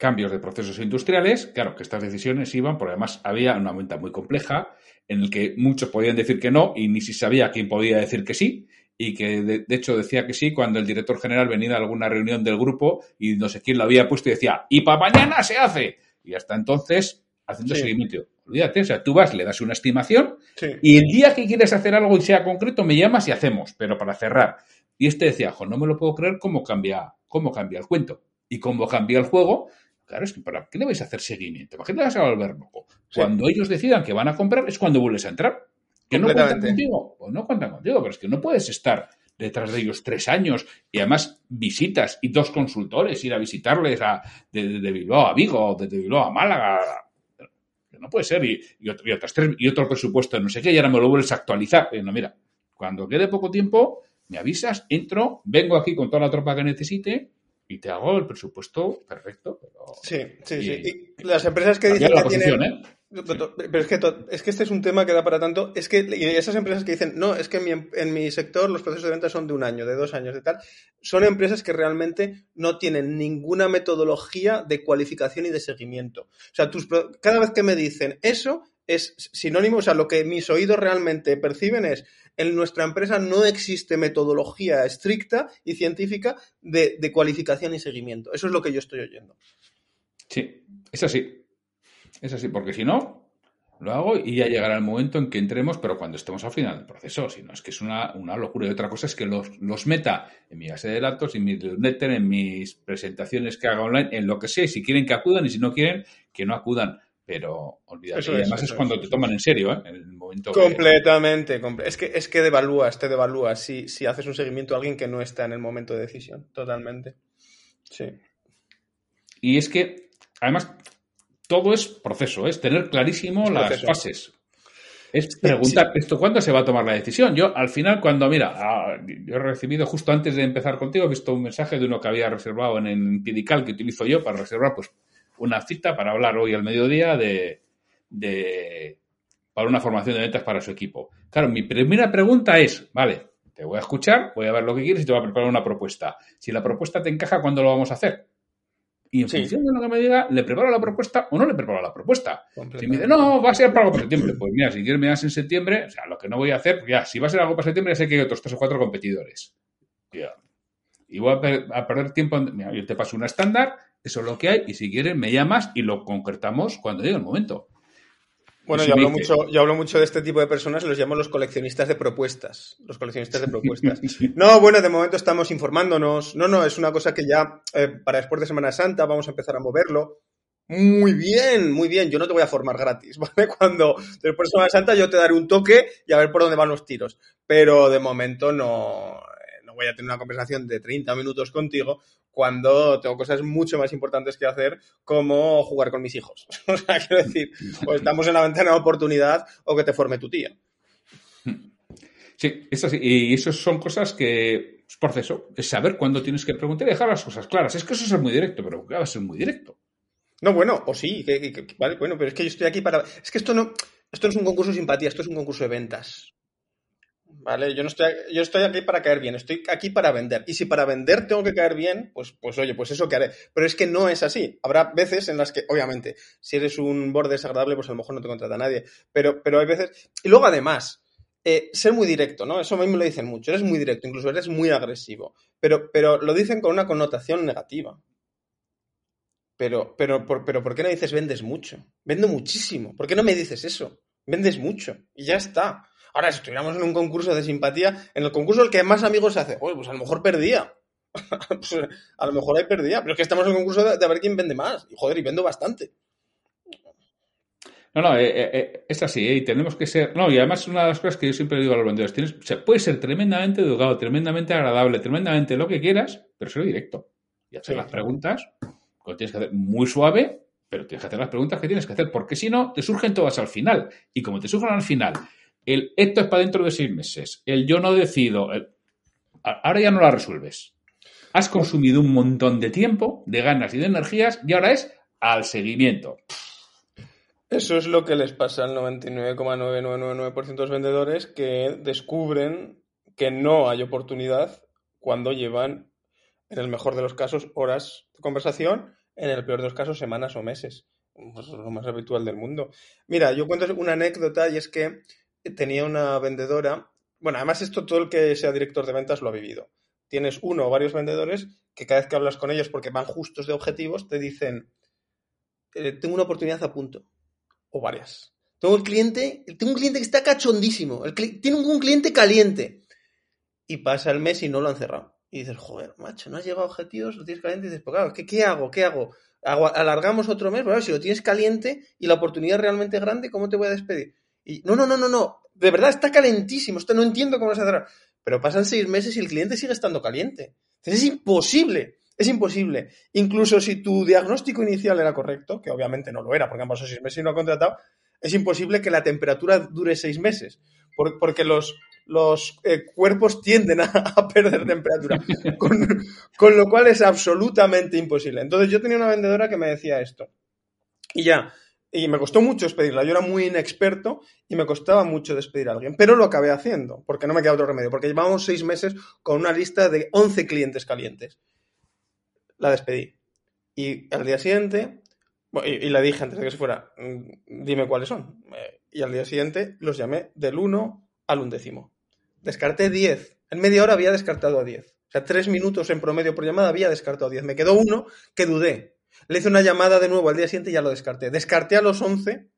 cambios de procesos industriales. Claro, que estas decisiones iban, porque además había una venta muy compleja en el que muchos podían decir que no y ni si sabía quién podía decir que sí y que de, hecho decía que sí cuando el director general venía a alguna reunión del grupo y no sé quién lo había puesto y decía, y para mañana se hace. Y hasta entonces, haciendo seguimiento. Olvídate, o sea, tú vas, le das una estimación y el día que quieres hacer algo y sea concreto, me llamas y hacemos, pero para cerrar. Y este decía, jo, no me lo puedo creer cómo cambia, cómo cambia el cuento y cómo cambia el juego Claro, es que ¿para qué le vais a hacer seguimiento? ¿Para qué le vas a volver loco? Cuando ellos decidan que van a comprar es cuando vuelves a entrar. ¿Que no cuentan contigo? Pues no cuentan contigo, pero es que no puedes estar detrás de ellos tres años y además visitas y dos consultores, ir a visitarles a, de, Bilbao a Vigo, de, Bilbao a Málaga. No puede ser. Y, y, otro presupuesto, no sé qué, y ahora me lo vuelves a actualizar. no, mira, cuando quede poco tiempo, me avisas, entro, vengo aquí con toda la tropa que necesite y te hago el presupuesto perfecto. sí, sí, sí. Y las empresas que dicen que tienen... ¿eh? Pero es que, es que este es un tema que da para tanto. Es que y esas empresas que dicen, no, es que en mi, en mi, sector los procesos de venta son de un año, de dos años, de tal, son empresas que realmente no tienen ninguna metodología de cualificación y de seguimiento. O sea, tus, cada vez que me dicen eso, es sinónimo, o sea, lo que mis oídos realmente perciben es, en nuestra empresa no existe metodología estricta y científica de, cualificación y seguimiento. Eso es lo que yo estoy oyendo. Sí, es así. Es así, porque si no, lo hago y ya llegará el momento en que entremos, pero cuando estemos al final del proceso, si no, es que es una, locura. Y otra cosa es que los, los, meta en mi base de datos, en mi newsletter, en mis presentaciones que haga online, en lo que sea, si quieren que acudan y si no quieren, que no acudan pero olvídate. y además es, cuando te toman en serio, ¿eh? En el momento Completamente. es, que, es que devalúas, te devalúas si, si haces un seguimiento a alguien que no está en el momento de decisión. Totalmente. Sí. Y es que, además, todo es proceso, es tener clarísimo las fases. Es preguntar, ¿esto cuándo se va a tomar la decisión? Yo, al final, cuando, mira, ah, yo he recibido justo antes de empezar contigo, he visto un mensaje de uno que había reservado en el Pidical que utilizo yo para reservar, pues, una cita para hablar hoy al mediodía de, para una formación de ventas para su equipo. Claro, mi primera pregunta es, vale, te voy a escuchar, voy a ver lo que quieres y te voy a preparar una propuesta. Si la propuesta te encaja, ¿cuándo lo vamos a hacer? Y en función de lo que me diga, ¿le preparo la propuesta o no le preparo la propuesta? Si me dice, no, va a ser para algo para septiembre, pues mira, si quieres me das en septiembre, o sea, lo que no voy a hacer, ya, si va a ser algo para septiembre, ya sé que hay otros tres o cuatro competidores. Y voy a, perder tiempo, mira, yo te paso una estándar, eso es lo que hay y si quieres me llamas y lo concretamos cuando llegue el momento. Bueno, yo hablo, mucho, yo hablo mucho de este tipo de personas, los llamo los coleccionistas de propuestas. Los coleccionistas de propuestas. No, bueno, de momento estamos informándonos. No, no, es una cosa que ya eh, para después de Semana Santa vamos a empezar a moverlo. Muy bien, muy bien. Yo no te voy a formar gratis, ¿vale? Cuando después de Semana Santa yo te daré un toque y a ver por dónde van los tiros. Pero de momento no, voy a tener una conversación de 30 minutos contigo cuando tengo cosas mucho más importantes que hacer, como jugar con mis hijos. o sea, quiero decir, o estamos en la ventana de oportunidad o que te forme tu tía. Sí, eso sí. Y eso son cosas que es proceso, es saber cuándo tienes que preguntar y dejar las cosas claras. Es que eso es muy directo, pero va a ser muy directo. No, bueno, o sí, vale, bueno, pero es que yo estoy aquí para. Es que esto no, esto no es un concurso de simpatía, esto es un concurso de ventas. ¿Vale? Yo no estoy, yo estoy aquí para caer bien, estoy aquí para vender. Y si para vender tengo que caer bien, pues, pues oye, pues eso que haré. Pero es que no es así. Habrá veces en las que, obviamente, si eres un borde desagradable, pues a lo mejor no te contrata nadie. Pero, pero hay veces. Y luego, además, eh, ser muy directo, ¿no? Eso a mí me lo dicen mucho, eres muy directo, incluso eres muy agresivo, pero, pero lo dicen con una connotación negativa. Pero, pero, por, pero, ¿por qué no dices vendes mucho? Vendo muchísimo. ¿Por qué no me dices eso? Vendes mucho y ya está. Ahora, si estuviéramos en un concurso de simpatía, en el concurso el que más amigos se hace, pues a lo mejor perdía. Pues, a lo mejor ahí perdía. Pero es que estamos en un concurso de, de, ver quién vende más. Y joder, y vendo bastante. No, no, eh, eh, eh, es así, y tenemos que ser. No, y además, una de las cosas que yo siempre digo a los vendedores: tienes, o sea, puedes ser tremendamente educado, tremendamente agradable, tremendamente lo que quieras, pero ser directo. Y hacer sí, las preguntas, lo tienes que hacer muy suave, pero tienes que hacer las preguntas que tienes que hacer, porque si no, te surgen todas al final. Y como te surgen al final, el esto es para dentro de seis meses, el yo no decido, ahora ya no la resuelves. Has consumido un montón de tiempo, de ganas y de energías, y ahora es al seguimiento. Eso es lo que les pasa al 99,9999% de los vendedores que descubren que no hay oportunidad cuando llevan, en el mejor de los casos, horas de conversación, en el peor de los casos, semanas o meses. Pues es lo más habitual del mundo. Mira, yo cuento una anécdota y es que tenía una vendedora. Bueno, además, esto todo el que sea director de ventas lo ha vivido. Tienes uno o varios vendedores que cada vez que hablas con ellos porque van justos de objetivos, te dicen: eh, Tengo una oportunidad a punto o varias. Tengo el cliente, tengo un cliente que está cachondísimo, el tiene un cliente caliente. Y pasa el mes y no lo han cerrado. Y dices, joder, macho, no has llegado a objetivos, lo tienes caliente. Y dices, pues ¿qué, ¿qué, hago? ¿Qué hago? ¿Alargamos otro mes? Pero si lo tienes caliente y la oportunidad es realmente grande, ¿cómo te voy a despedir? Y no, no, no, no, no. De verdad está calentísimo. No entiendo cómo se cerrar. Pero pasan seis meses y el cliente sigue estando caliente. Entonces es imposible. Es imposible. Incluso si tu diagnóstico inicial era correcto, que obviamente no lo era, porque han pasado seis meses y no ha contratado, es imposible que la temperatura dure seis meses, porque los, eh, cuerpos tienden a, a perder temperatura, con, con, lo cual es absolutamente imposible. Entonces yo tenía una vendedora que me decía esto, y ya, y me costó mucho despedirla, yo era muy inexperto y me costaba mucho despedir a alguien, pero lo acabé haciendo, porque no me queda otro remedio, porque llevamos seis meses con una lista de 11 clientes calientes la despedí. Y al día siguiente, y, y, le dije antes de que se fuera, mm, dime cuáles son. Eh, y al día siguiente los llamé del 1 al undécimo. Descarté 10. En media hora había descartado a 10. O sea, tres minutos en promedio por llamada había descartado a 10. Me quedó uno que dudé. Le hice una llamada de nuevo al día siguiente y ya lo descarté. Descarté a los 11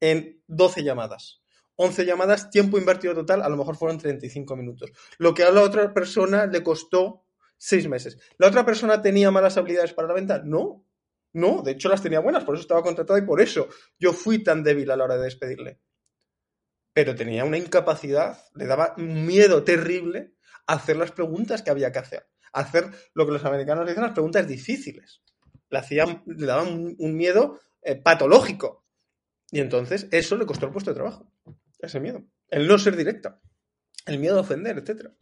en 12 llamadas. 11 llamadas, tiempo invertido total, a lo mejor fueron 35 minutos. Lo que a la otra persona le costó seis meses. ¿La otra persona tenía malas habilidades para la venta? No, no, de hecho las tenía buenas, por eso estaba contratado y por eso yo fui tan débil a la hora de despedirle. Pero tenía una incapacidad, le daba un miedo terrible hacer las preguntas que había que hacer, hacer lo que los americanos dicen las preguntas difíciles. Le, hacían, le daban un, miedo eh, patológico. Y entonces eso le costó el puesto de trabajo, ese miedo, el no ser directa, el miedo a ofender, etcétera.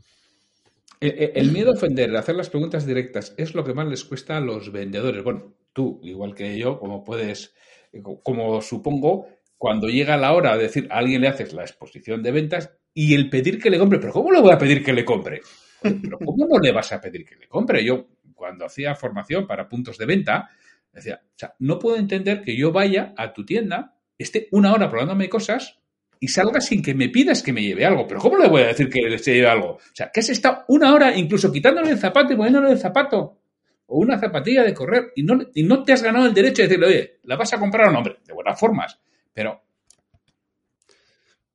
El miedo a ofender, hacer las preguntas directas, es lo que más les cuesta a los vendedores. Bueno, tú, igual que yo, como puedes, como supongo, cuando llega la hora de decir a alguien le haces la exposición de ventas y el pedir que le compre, pero ¿cómo le voy a pedir que le compre? ¿Pero ¿Cómo no le vas a pedir que le compre? Yo, cuando hacía formación para puntos de venta, decía, o sea, no puedo entender que yo vaya a tu tienda, esté una hora probándome cosas y salga sin que me pidas que me lleve algo. Pero ¿cómo le voy a decir que se lleve algo? O sea, que has estado una hora incluso quitándole el zapato y poniéndole el zapato. O una zapatilla de correr y no, y no te has ganado el derecho de decirle, oye, ¿la vas a comprar o no? Hombre, de buenas formas. Pero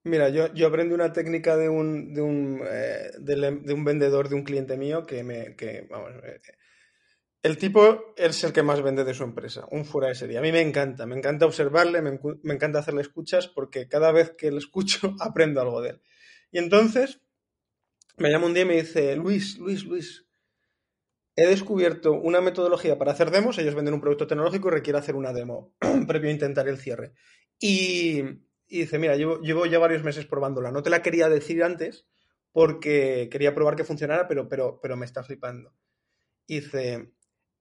Mira, yo, yo aprendí una técnica de un, de un, eh, de, un vendedor de un cliente mío que me, que, vamos, eh, el tipo es el que más vende de su empresa, un fuera de serie. A mí me encanta, me encanta observarle, me, encanta hacerle escuchas porque cada vez que le escucho aprendo algo de él. Y entonces me llama un día y me dice, Luis, Luis, Luis, he descubierto una metodología para hacer demos, ellos venden un producto tecnológico y requiere hacer una demo previo a intentar el cierre. Y, y dice, mira, llevo, llevo, ya varios meses probándola, no te la quería decir antes porque quería probar que funcionara, pero, pero, pero me está flipando. Y dice,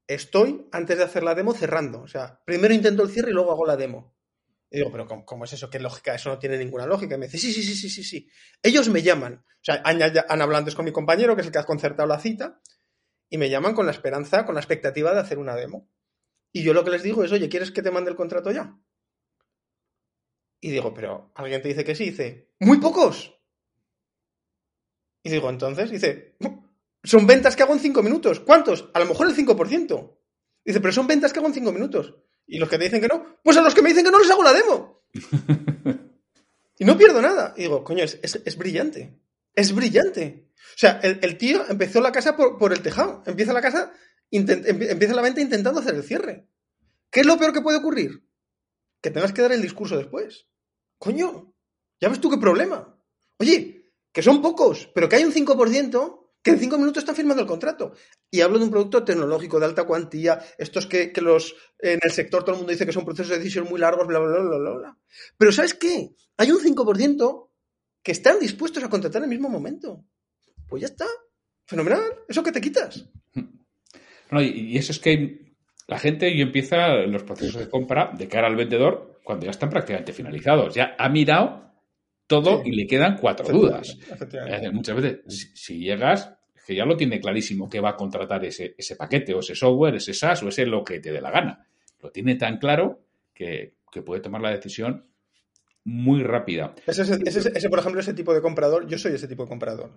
estoy, antes de hacer la demo, cerrando. O sea, primero intento el cierre y luego hago la demo. Y digo, pero ¿cómo, es eso? ¿Qué lógica? Eso no tiene ninguna lógica. Y me dice, sí, sí, sí, sí, sí, sí. Ellos me llaman. O sea, han, han hablado antes con mi compañero, que es el que ha concertado la cita, y me llaman con la esperanza, con la expectativa de hacer una demo. Y yo lo que les digo es, oye, ¿quieres que te mande el contrato ya? Y digo, pero alguien te dice que sí, dice, muy pocos. Y digo, entonces, dice, son ventas que hago en cinco minutos. ¿Cuántos? A lo mejor el 5%. Dice, pero son ventas que hago en cinco minutos. Y los que te dicen que no, pues a los que me dicen que no les hago la demo. y no pierdo nada. Y digo, coño, es, brillante. Es brillante. O sea, el, tío empezó la casa por, el tejado. Empieza la casa, empieza la venta intentando hacer el cierre. ¿Qué es lo peor que puede ocurrir? Que tengas que dar el discurso después. Coño, ya ves tú qué problema. Oye, que son pocos, pero que hay un 5% que en cinco minutos están firmando el contrato. Y hablo de un producto tecnológico de alta cuantía, estos que, los en el sector todo el mundo dice que son procesos de decisión muy largos, bla, bla, bla, bla, bla. Pero ¿sabes qué? Hay un 5% que están dispuestos a contratar en el mismo momento. Pues ya está. Fenomenal. ¿Eso que te quitas? y eso es que la gente ya empieza los procesos de compra de cara al vendedor cuando ya están prácticamente finalizados. Ya ha mirado todo y le quedan cuatro dudas. Muchas veces, si, llegas, que ya lo tiene clarísimo que va a contratar ese, ese paquete o ese software, ese SaaS o ese lo que te dé la gana. Lo tiene tan claro que, puede tomar la decisión muy rápida. Ese, ese, por ejemplo, ese tipo de comprador, yo soy ese tipo de comprador.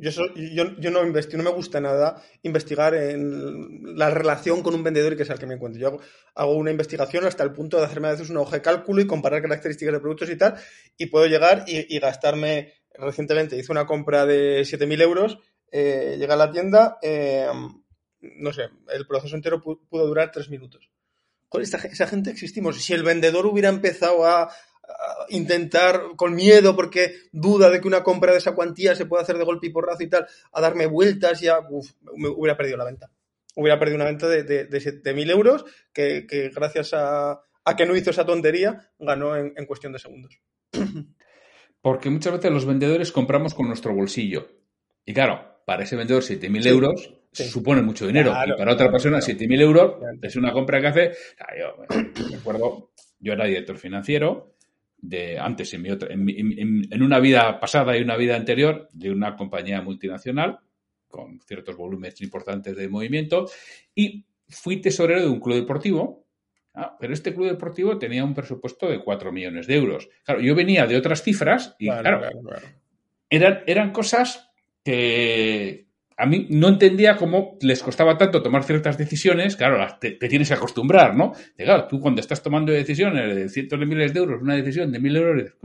Yo, yo, no, investigo, no me gusta nada investigar en la relación con un vendedor y que sea el que me encuentre. Yo hago, una investigación hasta el punto de hacerme a veces una hoja de cálculo y comparar características de productos y tal, y puedo llegar y, gastarme. Recientemente hice una compra de 7.000 euros, eh, llega a la tienda, eh, no sé, el proceso entero pudo, durar tres minutos. Con esa gente existimos. Si el vendedor hubiera empezado a, intentar con miedo porque duda de que una compra de esa cuantía se pueda hacer de golpe y porrazo y tal, a darme vueltas y a, me hubiera perdido la venta. Hubiera perdido una venta de, de, de 7.000 euros que, gracias a, que no hizo esa tontería ganó en, cuestión de segundos. Porque muchas veces los vendedores compramos con nuestro bolsillo. Y claro, para ese vendedor 7.000 euros supone mucho dinero. y para otra persona 7.000 euros es una compra que hace... yo me acuerdo, yo era director financiero de antes en, mi otra, en, una vida pasada y una vida anterior de una compañía multinacional con ciertos volúmenes importantes de movimiento y fui tesorero de un club deportivo, ah, pero este club deportivo tenía un presupuesto de 4 millones de euros. Claro, yo venía de otras cifras y claro, Eran, eran cosas que, a mí no entendía cómo les costaba tanto tomar ciertas decisiones. Claro, te, tienes que acostumbrar, ¿no? claro, tú cuando estás tomando decisiones de cientos de miles de euros, una decisión de mil euros,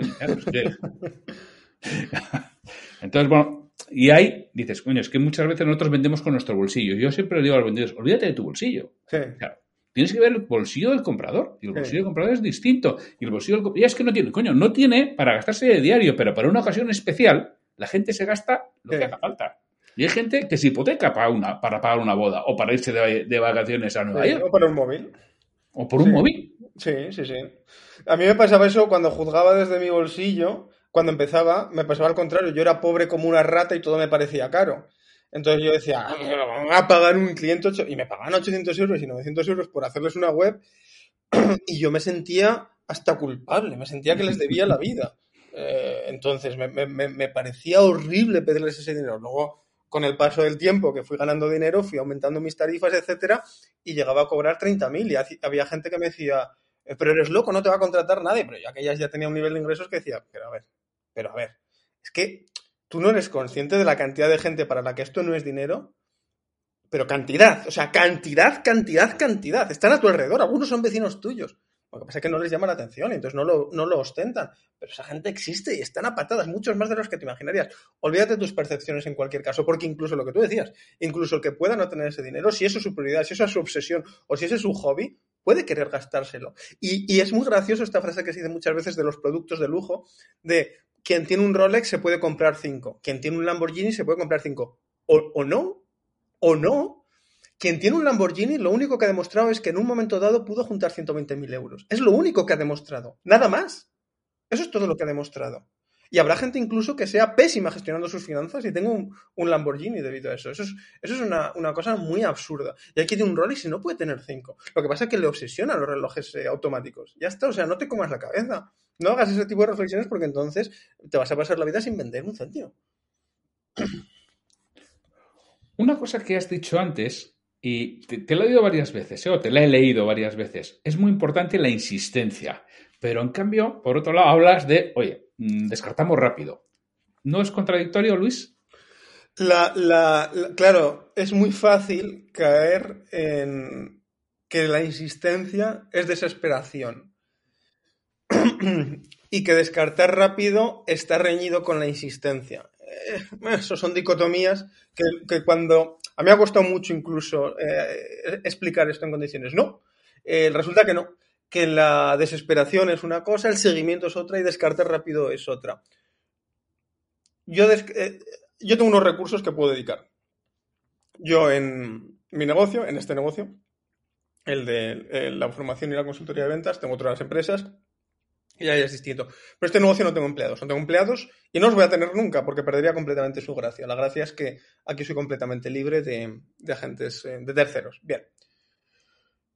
Entonces, bueno, y ahí dices, coño, es que muchas veces nosotros vendemos con nuestro bolsillo. Yo siempre le digo a los vendedores, olvídate de tu bolsillo. Claro, tienes que ver el bolsillo del comprador. Y el bolsillo del comprador es distinto. Y el bolsillo del es que no tiene, coño, no tiene para gastarse de diario, pero para una ocasión especial, la gente se gasta lo que haga falta. Y hay gente que se hipoteca para, una, para pagar una boda o para irse de, vacaciones a Nueva York. O por un móvil. O por un móvil. Sí, sí, sí. A mí me pasaba eso cuando juzgaba desde mi bolsillo. Cuando empezaba, me pasaba al contrario. Yo era pobre como una rata y todo me parecía caro. Entonces yo decía, ah, van a pagar un cliente y me pagaban 800 euros y 900 euros por hacerles una web. y yo me sentía hasta culpable, me sentía que les debía la vida. Eh, entonces me, me, me, parecía horrible pedirles ese dinero. Luego con el paso del tiempo que fui ganando dinero, fui aumentando mis tarifas, etcétera, y llegaba a cobrar 30.000 y había gente que me decía, eh, pero eres loco, no te va a contratar nadie, pero yo aquellas ya tenía un nivel de ingresos que decía, pero a ver, pero a ver, es que tú no eres consciente de la cantidad de gente para la que esto no es dinero, pero cantidad, o sea, cantidad, cantidad, cantidad, están a tu alrededor, algunos son vecinos tuyos. Lo que pasa es que no les llama la atención y entonces no lo, no lo ostentan. Pero esa gente existe y están a patadas, muchos más de los que te imaginarías. Olvídate de tus percepciones en cualquier caso, porque incluso lo que tú decías, incluso el que pueda no tener ese dinero, si eso es su prioridad, si eso es su obsesión o si ese es su hobby, puede querer gastárselo. Y, es muy gracioso esta frase que se dice muchas veces de los productos de lujo, de quien tiene un Rolex se puede comprar cinco, quien tiene un Lamborghini se puede comprar cinco. O, o no, o no, quien tiene un Lamborghini, lo único que ha demostrado es que en un momento dado pudo juntar 120.000 euros. Es lo único que ha demostrado. Nada más. Eso es todo lo que ha demostrado. Y habrá gente incluso que sea pésima gestionando sus finanzas y tenga un, Lamborghini debido a eso. Eso es, una, cosa muy absurda. Y hay que tiene un Rolex y no puede tener cinco. Lo que pasa es que le obsesiona los relojes eh, automáticos. Ya está, o sea, no te comas la cabeza. No hagas ese tipo de reflexiones porque entonces te vas a pasar la vida sin vender un céntimo. Una cosa que has dicho antes y te, lo he oído varias veces, ¿eh? te la he leído varias veces. Es muy importante la insistencia. Pero en cambio, por otro lado, hablas de, oye, mm, descartamos rápido. ¿No es contradictorio, Luis? La, claro, es muy fácil caer en que la insistencia es desesperación y que descartar rápido está reñido con la insistencia. Eh, eso son dicotomías que, cuando... A mí me ha costado mucho incluso eh, explicar esto en condiciones. No, eh, resulta que no, que la desesperación es una cosa, el seguimiento es otra y descartar rápido es otra. Yo, yo tengo unos recursos que puedo dedicar. Yo en mi negocio, en este negocio, el de la formación y la consultoría de ventas, tengo otras empresas y ahí es distinto. Pero este negocio no tengo empleados, no tengo empleados y no los voy a tener nunca porque perdería completamente su gracia. La gracia es que aquí soy completamente libre de, agentes, eh, de terceros. Bien.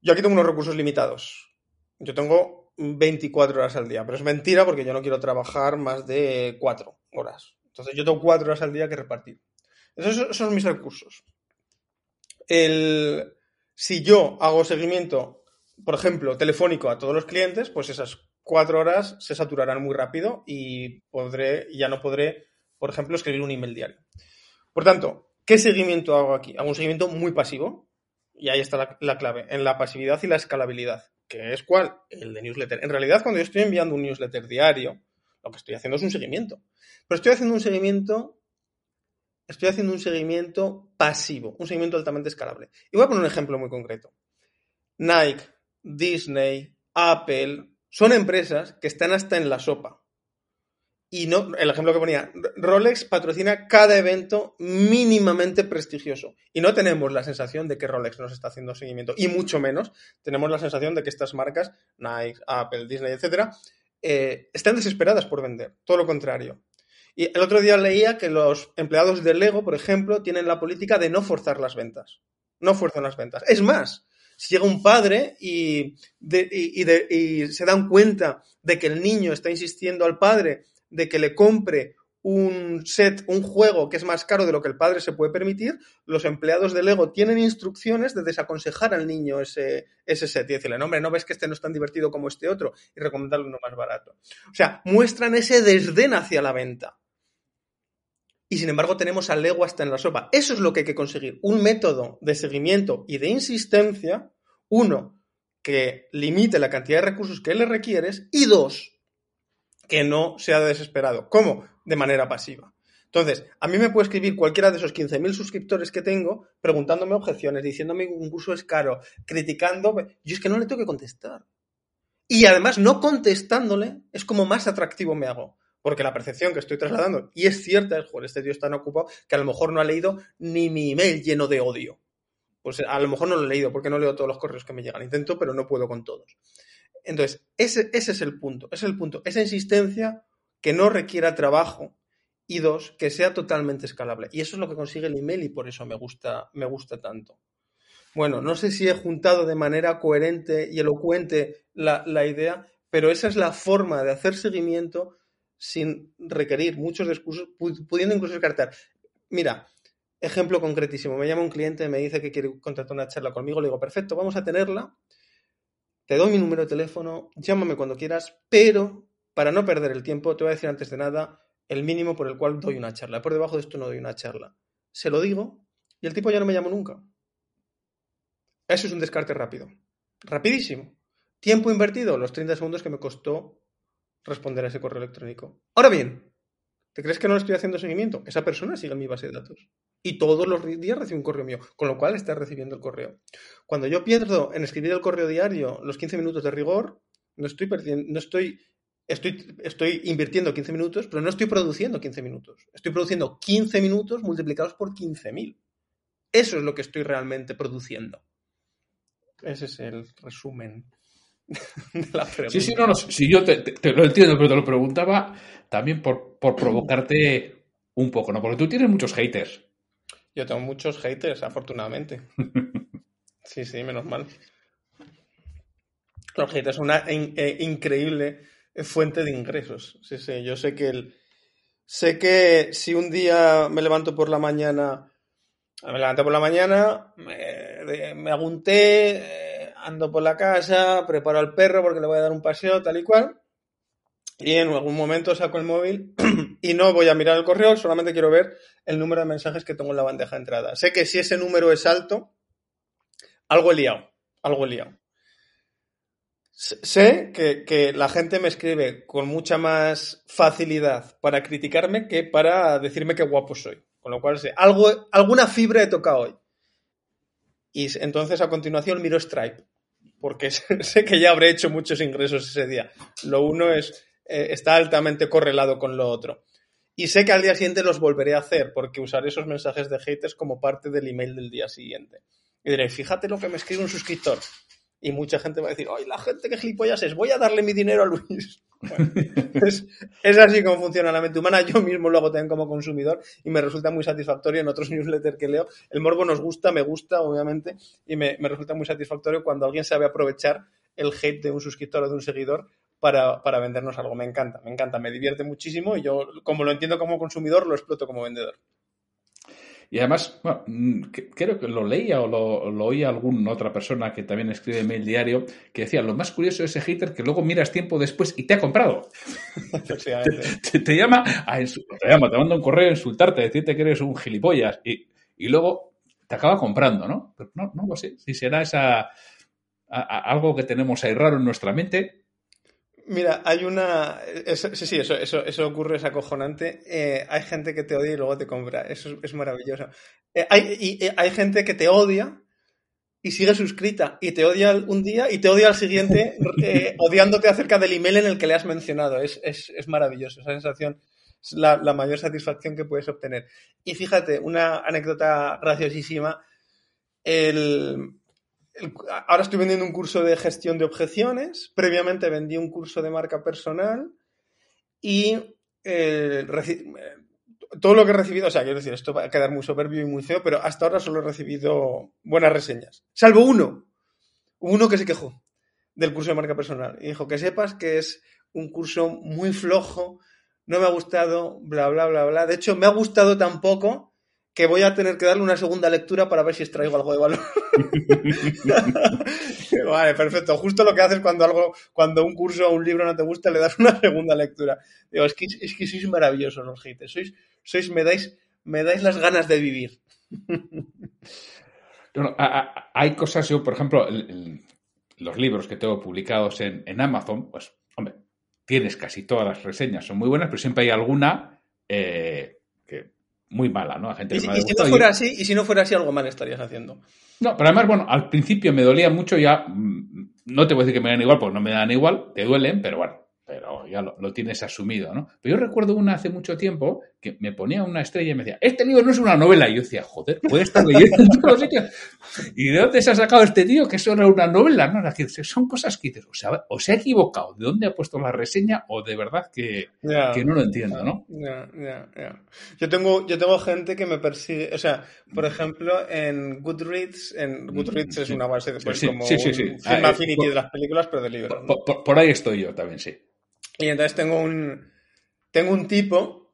Yo aquí tengo unos recursos limitados. Yo tengo 24 horas al día, pero es mentira porque yo no quiero trabajar más de 4 horas. Entonces yo tengo 4 horas al día que repartir. Esos son mis recursos. El, si yo hago seguimiento, por ejemplo, telefónico a todos los clientes, pues esas cuatro horas se saturarán muy rápido y podré, ya no podré, por ejemplo, escribir un email diario. Por tanto, ¿qué seguimiento hago aquí? Hago un seguimiento muy pasivo y ahí está la, la clave, en la pasividad y la escalabilidad. ¿Qué es cuál? El de newsletter. En realidad, cuando yo estoy enviando un newsletter diario, lo que estoy haciendo es un seguimiento. Pero estoy haciendo un seguimiento, estoy haciendo un seguimiento pasivo, un seguimiento altamente escalable. Y voy a poner un ejemplo muy concreto. Nike, Disney, Apple, son empresas que están hasta en la sopa. Y no, el ejemplo que ponía, Rolex patrocina cada evento mínimamente prestigioso. Y no tenemos la sensación de que Rolex nos está haciendo seguimiento. Y mucho menos tenemos la sensación de que estas marcas, Nike, Apple, Disney, etcétera, eh, están desesperadas por vender. Todo lo contrario. Y el otro día leía que los empleados de Lego, por ejemplo, tienen la política de no forzar las ventas. No fuerzan las ventas. Es más, si llega un padre y, se dan cuenta de que el niño está insistiendo al padre de que le compre un set, un juego que es más caro de lo que el padre se puede permitir, los empleados de Lego tienen instrucciones de desaconsejar al niño ese, ese set y decirle, no, hombre, no ves que este no es tan divertido como este otro y recomendarle uno más barato. O sea, muestran ese desdén hacia la venta y sin embargo tenemos al Lego hasta en la sopa. Eso es lo que hay que conseguir, un método de seguimiento y de insistencia, uno, que limite la cantidad de recursos que le requieres y dos, que no sea desesperado. ¿Cómo? De manera pasiva. Entonces, a mí me puede escribir cualquiera de esos 15.000 suscriptores que tengo preguntándome objeciones, diciéndome que un curso es caro, criticando. Yo es que no le tengo que contestar. Y además, no contestándole es como más atractivo me hago porque la percepción que estoy trasladando, y es cierta, es, joder, este tío está tan ocupado que a lo mejor no ha leído ni mi email lleno de odio. Pues a lo mejor no lo he leído porque no leo todos los correos que me llegan. Intento, pero no puedo con todos. Entonces, ese, ese es el punto, ese es el punto. Esa insistencia que no requiera trabajo y dos, que sea totalmente escalable. Y eso es lo que consigue el email y por eso me gusta, me gusta tanto. Bueno, no sé si he juntado de manera coherente y elocuente la, la idea, pero esa es la forma de hacer seguimiento sin requerir muchos discursos, pudiendo incluso descartar. Mira, ejemplo concretísimo. Me llama un cliente, me dice que quiere contratar una charla conmigo, le digo, perfecto, vamos a tenerla. Te doy mi número de teléfono, llámame cuando quieras, pero para no perder el tiempo, te voy a decir antes de nada el mínimo por el cual doy una charla. Por debajo de esto no doy una charla. Se lo digo y el tipo ya no me llama nunca. Eso es un descarte rápido. Rapidísimo. Tiempo invertido, los 30 segundos que me costó responder a ese correo electrónico. Ahora bien, ¿te crees que no le estoy haciendo seguimiento? Esa persona sigue en mi base de datos. Y todos los días recibe un correo mío, con lo cual está recibiendo el correo. Cuando yo pierdo en escribir el correo diario los 15 minutos de rigor, no estoy perdiendo, no estoy, estoy, estoy invirtiendo 15 minutos, pero no estoy produciendo 15 minutos. Estoy produciendo 15 minutos multiplicados por 15.000. Eso es lo que estoy realmente produciendo. Ese es el resumen. Sí, sí, no, no, sí, yo te, lo entiendo, pero te lo preguntaba también por, por provocarte un poco, ¿no? Porque tú tienes muchos haters. Yo tengo muchos haters, afortunadamente. Sí, sí, menos mal. Los haters son una eh, increíble fuente de ingresos. Sí, sí, yo sé que el, sé que si un día me levanto por la mañana, me levanto por la mañana, me, me hago un té, ando por la casa, preparo al perro porque le voy a dar un paseo, tal y cual. y en algún momento saco el móvil y no voy a mirar el correo, solamente quiero ver el número de mensajes que tengo en la bandeja de entrada. Sé que si ese número es alto, algo he liado, algo he liado. Sé que, la gente me escribe con mucha más facilidad para criticarme que para decirme qué guapo soy. Con lo cual sé, algo, alguna fibra he tocado hoy. Y entonces a continuación miro Stripe, porque sé que ya habré hecho muchos ingresos ese día. Lo uno es eh, está altamente correlado con lo otro. Y sé que al día siguiente los volveré a hacer porque usaré esos mensajes de haters como parte del email del día siguiente. Y diré, fíjate lo que me escribe un suscriptor. Y mucha gente va a decir, ay, la gente que gilipollas es, voy a darle mi dinero a Luis. es, así como funciona la mente humana. Yo mismo lo hago también como consumidor y me resulta muy satisfactorio en otros newsletters que leo. El morbo nos gusta, me gusta, obviamente, y me, me resulta muy satisfactorio cuando alguien sabe aprovechar el hate de un suscriptor o de un seguidor para, para, vendernos algo. Me encanta, me encanta, me divierte muchísimo y yo, como lo entiendo como consumidor, lo exploto como vendedor. Y además, bueno, mm, creo que lo leía o lo, lo oía alguna otra persona que también escribe mail diario, que decía, lo más curioso de ese hater que luego miras tiempo después y te ha comprado. te, te, llama a te llama, te manda un correo a insultarte, a decirte que eres un gilipollas y, y luego te acaba comprando, ¿no? Pero no, no lo sé, si será esa... algo que tenemos ahí raro en nuestra mente, Mira, hay una. sí, sí, eso, eso, eso ocurre, es acojonante. Eh, hay gente que te odia y luego te compra. Eso es, maravilloso. Eh, hay, y, eh, hay gente que te odia y sigue suscrita. Y te odia un día y te odia al siguiente, odiándote acerca del email en el que le has mencionado. Es, es, es maravilloso. Esa sensación es la, la, mayor satisfacción que puedes obtener. Y fíjate, una anécdota graciosísima. El, ahora estoy vendiendo un curso de gestión de objeciones, previamente vendí un curso de marca personal y eh, todo lo que he recibido, o sea, quiero decir, esto va a quedar muy soberbio y muy feo, pero hasta ahora solo he recibido buenas reseñas. Salvo uno, uno que se quejó del curso de marca personal y dijo que sepas que es un curso muy flojo, no me ha gustado, bla, bla, bla, bla. De hecho, me ha gustado tampoco que voy a tener que darle una segunda lectura para ver si extraigo algo de valor. vale, perfecto. Justo lo que haces cuando algo, cuando un curso o un libro no te gusta, le das una segunda lectura. Digo, es que, es que sois maravillosos los haters. Sois, sois, me dais, me dais las ganas de vivir. hay cosas, yo, por ejemplo, los libros que tengo publicados en, en, Amazon, pues, hombre, tienes casi todas las reseñas, son muy buenas, pero siempre hay alguna eh, muy mala, ¿no? gente ¿Y, si, no fuera así, y si no fuera así, algo mal estarías haciendo. No, pero además, bueno, al principio me dolía mucho, ya mm, no te voy a decir que me dan igual, porque no me dan igual, te duelen, pero bueno, pero ya lo, tienes asumido, ¿no? Pero yo recuerdo una hace mucho tiempo que me ponía una estrella y me decía, este libro no es una novela. Y yo decía, joder, puede estar leyendo en todos los sitios. ¿Y de dónde se ha sacado este tío que eso era una novela? No, son cosas que dices, o, sea, o se ha equivocado, de dónde ha puesto la reseña, o de verdad que, que no lo entiendo, ¿no? yo, tengo, yo tengo gente que me persigue, o sea, por ejemplo, en Goodreads, en Goodreads es una base de pues, como sí, sí, sí, un ah, eh, de las películas, pero de libros. por ahí estoy yo también, sí. Y entonces tengo un, tengo un tipo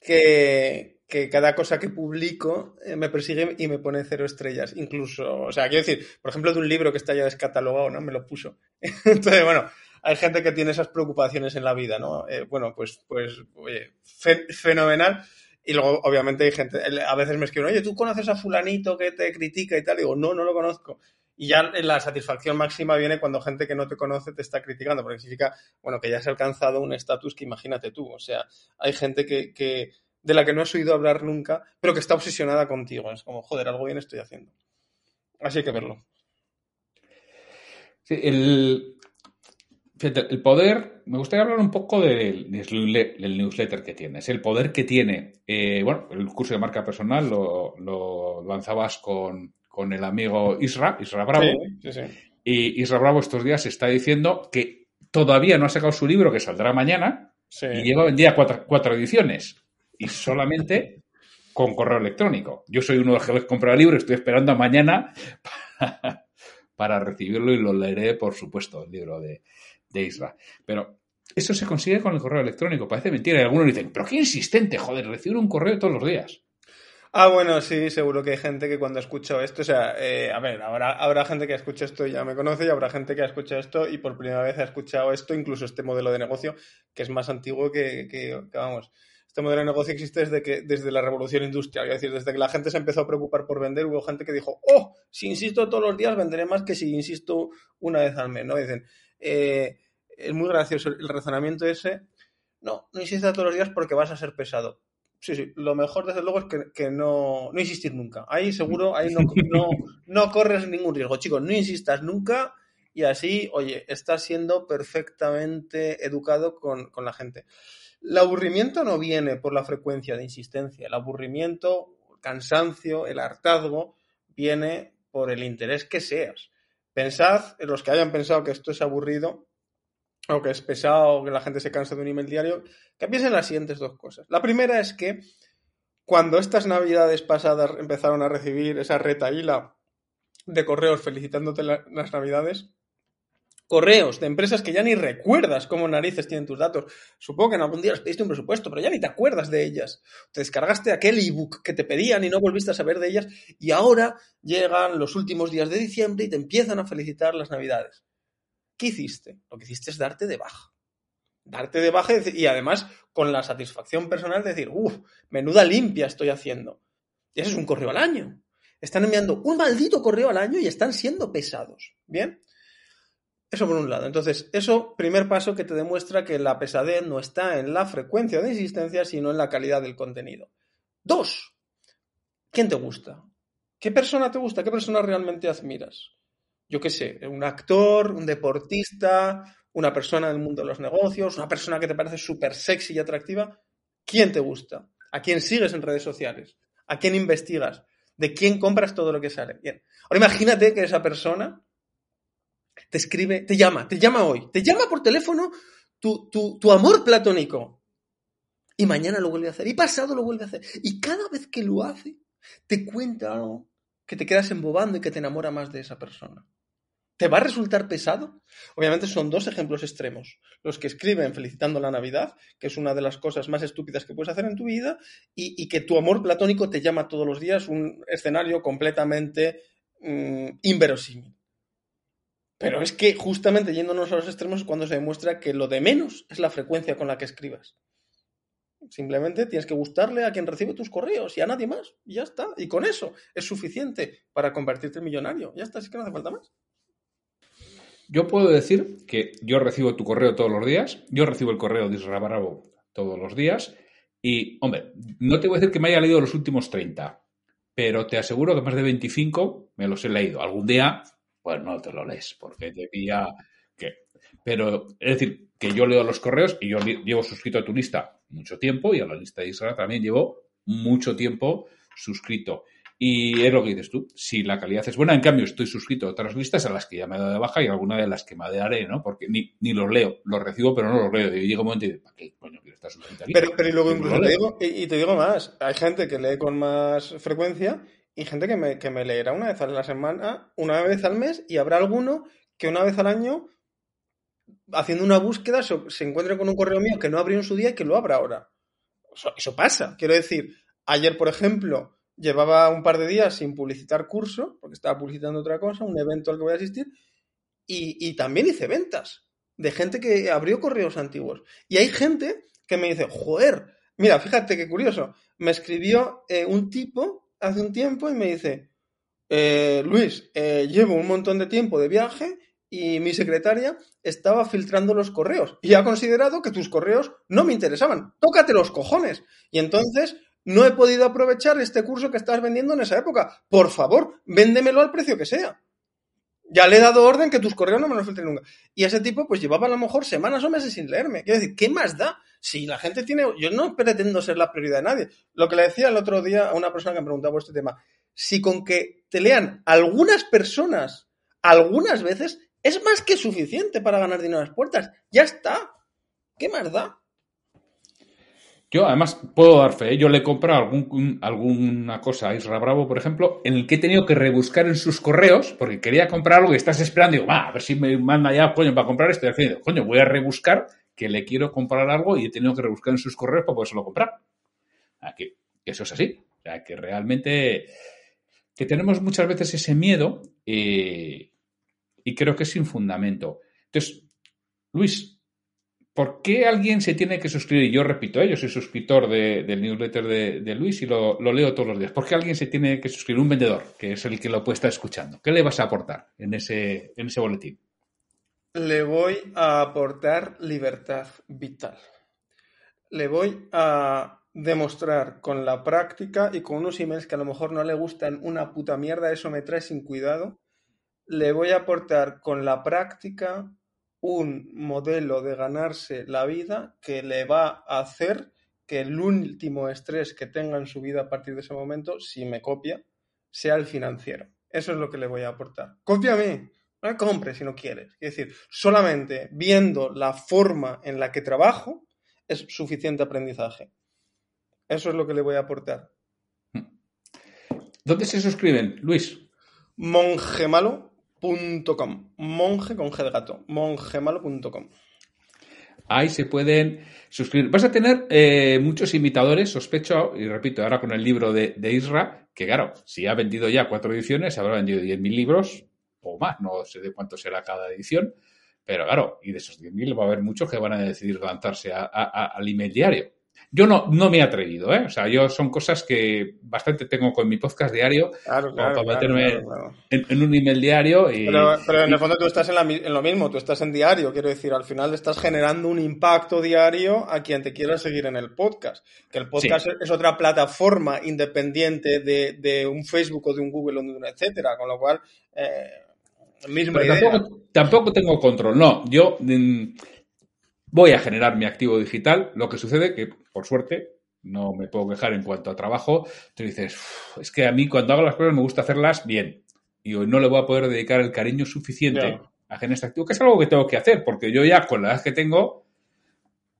que, que cada cosa que publico eh, me persigue y me pone cero estrellas. Incluso, o sea, quiero decir, por ejemplo, de un libro que está ya descatalogado, ¿no? Me lo puso. Entonces, bueno, hay gente que tiene esas preocupaciones en la vida, ¿no? Eh, bueno, pues, pues, oye, fenomenal. Y luego, obviamente, hay gente, a veces me escriben, oye, ¿tú conoces a fulanito que te critica y tal? Y digo, no, no lo conozco. Y ya la satisfacción máxima viene cuando gente que no te conoce te está criticando, porque significa, bueno, que ya has alcanzado un estatus que imagínate tú. O sea, hay gente que, de la que no has oído hablar nunca, pero que está obsesionada contigo. Es como, joder, algo bien estoy haciendo. Así hay que verlo. El, el poder, me gustaría hablar un poco del, newsletter que tienes, el poder que tiene. Eh, bueno, el curso de marca personal lo, lo lanzabas con, con el amigo Isra, Isra Bravo. Y Isra Bravo estos días está diciendo que todavía no ha sacado su libro, que saldrá mañana, y lleva vendida cuatro, cuatro ediciones. Y solamente con correo electrónico. Yo soy uno de los que comprar el libro, estoy esperando a mañana para, recibirlo y lo leeré, por supuesto, el libro de, de Isra. Pero eso se consigue con el correo electrónico. Parece mentira. Y algunos dicen, pero qué insistente, joder, recibir un correo todos los días. Ah, bueno, sí, seguro que hay gente que cuando escucha esto, o sea, eh, a ver, habrá, habrá gente que ha escuchado esto y ya me conoce y habrá gente que ha escuchado esto y por primera vez ha escuchado esto, incluso este modelo de negocio, que es más antiguo que, que, vamos, este modelo de negocio existe desde, que, desde la revolución industrial, es decir, desde que la gente se empezó a preocupar por vender, hubo gente que dijo, oh, si insisto todos los días venderé más que si insisto una vez al mes, ¿no? Dicen, eh, es muy gracioso el razonamiento ese, no, no insistas todos los días porque vas a ser pesado sí, sí. Lo mejor, desde luego, es que, no, no, insistir nunca. Ahí seguro, ahí no, no, no, corres ningún riesgo. Chicos, no insistas nunca y así, oye, estás siendo perfectamente educado con, con la gente. El aburrimiento no viene por la frecuencia de insistencia. El aburrimiento, el cansancio, el hartazgo, viene por el interés que seas. Pensad, los que hayan pensado que esto es aburrido, o que es pesado, que la gente se cansa de un email diario, que piensen las siguientes dos cosas. La primera es que cuando estas navidades pasadas empezaron a recibir esa retaíla de correos felicitándote las navidades, correos de empresas que ya ni recuerdas cómo narices tienen tus datos. Supongo que en algún día les pediste un presupuesto, pero ya ni te acuerdas de ellas. Te descargaste aquel ebook que te pedían y no volviste a saber de ellas y ahora llegan los últimos días de diciembre y te empiezan a felicitar las navidades. ¿Qué hiciste? Lo que hiciste es darte de baja. Darte de baja y además con la satisfacción personal de decir, uff, menuda limpia estoy haciendo. Y eso es un correo al año. Están enviando un maldito correo al año y están siendo pesados. ¿Bien? Eso por un lado. Entonces, eso, primer paso que te demuestra que la pesadez no está en la frecuencia de insistencia, sino en la calidad del contenido. Dos, ¿quién te gusta? ¿Qué persona te gusta? ¿Qué persona realmente admiras? Yo qué sé, un actor, un deportista, una persona del mundo de los negocios, una persona que te parece súper sexy y atractiva, ¿quién te gusta? ¿A quién sigues en redes sociales? ¿A quién investigas? ¿De quién compras todo lo que sale? Bien. Ahora imagínate que esa persona te escribe, te llama, te llama hoy, te llama por teléfono tu, tu amor platónico. Y mañana lo vuelve a hacer, y pasado lo vuelve a hacer. Y cada vez que lo hace, te cuenta algo que te quedas embobando y que te enamora más de esa persona. ¿Te va a resultar pesado? Obviamente son dos ejemplos extremos. Los que escriben felicitando la Navidad, que es una de las cosas más estúpidas que puedes hacer en tu vida, y, que tu amor platónico te llama todos los días, un escenario completamente mm, inverosímil. Pero es que justamente yéndonos a los extremos es cuando se demuestra que lo de menos es la frecuencia con la que escribas. Simplemente tienes que gustarle a quien recibe tus correos y a nadie más. Y ya está. Y con eso es suficiente para convertirte en millonario. Ya está, así que no hace falta más. Yo puedo decir que yo recibo tu correo todos los días, yo recibo el correo de Israel todos los días y, hombre, no te voy a decir que me haya leído los últimos 30, pero te aseguro que más de 25 me los he leído. Algún día, pues no te lo lees, porque te pilla que... Pero, es decir, que yo leo los correos y yo llevo suscrito a tu lista mucho tiempo y a la lista de Israel también llevo mucho tiempo suscrito. Y es lo que dices tú, si la calidad es buena, en cambio estoy suscrito a otras listas a las que ya me he dado de baja y alguna de las que madearé, ¿no? Porque ni, ni los leo, los recibo pero no los leo. Y llega un momento y digo, ¿para qué coño quiero estar suscrito aquí? Pero, pero y luego incluso te digo, y, te digo más, hay gente que lee con más frecuencia y gente que me, que me leerá una vez a la semana, una vez al mes y habrá alguno que una vez al año haciendo una búsqueda se, encuentre con un correo mío que no abrió en su día y que lo abra ahora. eso pasa. Quiero decir, ayer, por ejemplo, llevaba un par de días sin publicitar curso, porque estaba publicitando otra cosa, un evento al que voy a asistir, y, también hice ventas de gente que abrió correos antiguos. Y hay gente que me dice, joder, mira, fíjate qué curioso, me escribió eh, un tipo hace un tiempo y me dice, eh, Luis, eh, llevo un montón de tiempo de viaje y mi secretaria estaba filtrando los correos y ha considerado que tus correos no me interesaban. Tócate los cojones. Y entonces no he podido aprovechar este curso que estás vendiendo en esa época. Por favor, véndemelo al precio que sea. Ya le he dado orden que tus correos no me los filtren nunca. Y ese tipo, pues llevaba a lo mejor semanas o meses sin leerme. Quiero decir, ¿qué más da? Si la gente tiene. Yo no pretendo ser la prioridad de nadie. Lo que le decía el otro día a una persona que me preguntaba por este tema. Si con que te lean algunas personas, algunas veces, es más que suficiente para ganar dinero a las puertas. Ya está. ¿Qué más da? Yo, además, puedo dar fe. ¿eh? Yo le he comprado alguna cosa a Isra Bravo, por ejemplo, en el que he tenido que rebuscar en sus correos, porque quería comprar algo y estás esperando. Digo, va, a ver si me manda ya, coño, para comprar esto. Y haciendo, coño, voy a rebuscar que le quiero comprar algo y he tenido que rebuscar en sus correos para lo comprar. Aquí, eso es así. O sea, que realmente que tenemos muchas veces ese miedo eh, y creo que es sin fundamento. Entonces, Luis, ¿por qué alguien se tiene que suscribir? Yo repito, ¿eh? yo soy suscriptor del newsletter de, Luis y lo, leo todos los días. ¿Por qué alguien se tiene que suscribir? Un vendedor, que es el que lo puede estar escuchando. ¿Qué le vas a aportar en ese, en ese boletín? Le voy a aportar libertad vital. Le voy a demostrar con la práctica y con unos emails que a lo mejor no le gustan una puta mierda, eso me trae sin cuidado. Le voy a aportar con la práctica un modelo de ganarse la vida que le va a hacer que el último estrés que tenga en su vida a partir de ese momento, si me copia, sea el financiero. Eso es lo que le voy a aportar. Cópiame, no me compre si no quieres. Es decir, solamente viendo la forma en la que trabajo es suficiente aprendizaje. Eso es lo que le voy a aportar. ¿Dónde se suscriben, Luis? Mongemalo monge.com. Monje con de gato. Mongemalo.com. Ahí se pueden suscribir. Vas a tener eh, muchos imitadores, sospecho, y repito, ahora con el libro de, Isra, que claro, si ha vendido ya cuatro ediciones, habrá vendido 10.000 libros o más, no sé de cuánto será cada edición, pero claro, y de esos 10.000 va a haber muchos que van a decidir lanzarse al email diario. Yo no, no me he atrevido, ¿eh? O sea, yo son cosas que bastante tengo con mi podcast diario, claro, claro, para meterme en, un email diario. Y, pero, en el fondo tú estás en, lo mismo, tú estás en diario, quiero decir, al final estás generando un impacto diario a quien te quiera seguir en el podcast. Que el podcast es otra plataforma independiente de, un Facebook o de un Google o de una etcétera, con lo cual... Eh, misma idea. Tampoco, tampoco, tengo control, no. Yo mm, voy a generar mi activo digital. Lo que sucede que, por suerte, no me puedo quejar en cuanto a trabajo. Tú dices, es que a mí cuando hago las cosas me gusta hacerlas bien. Y hoy no le voy a poder dedicar el cariño suficiente a generar este activo, que es algo que tengo que hacer, porque yo ya con la edad que tengo,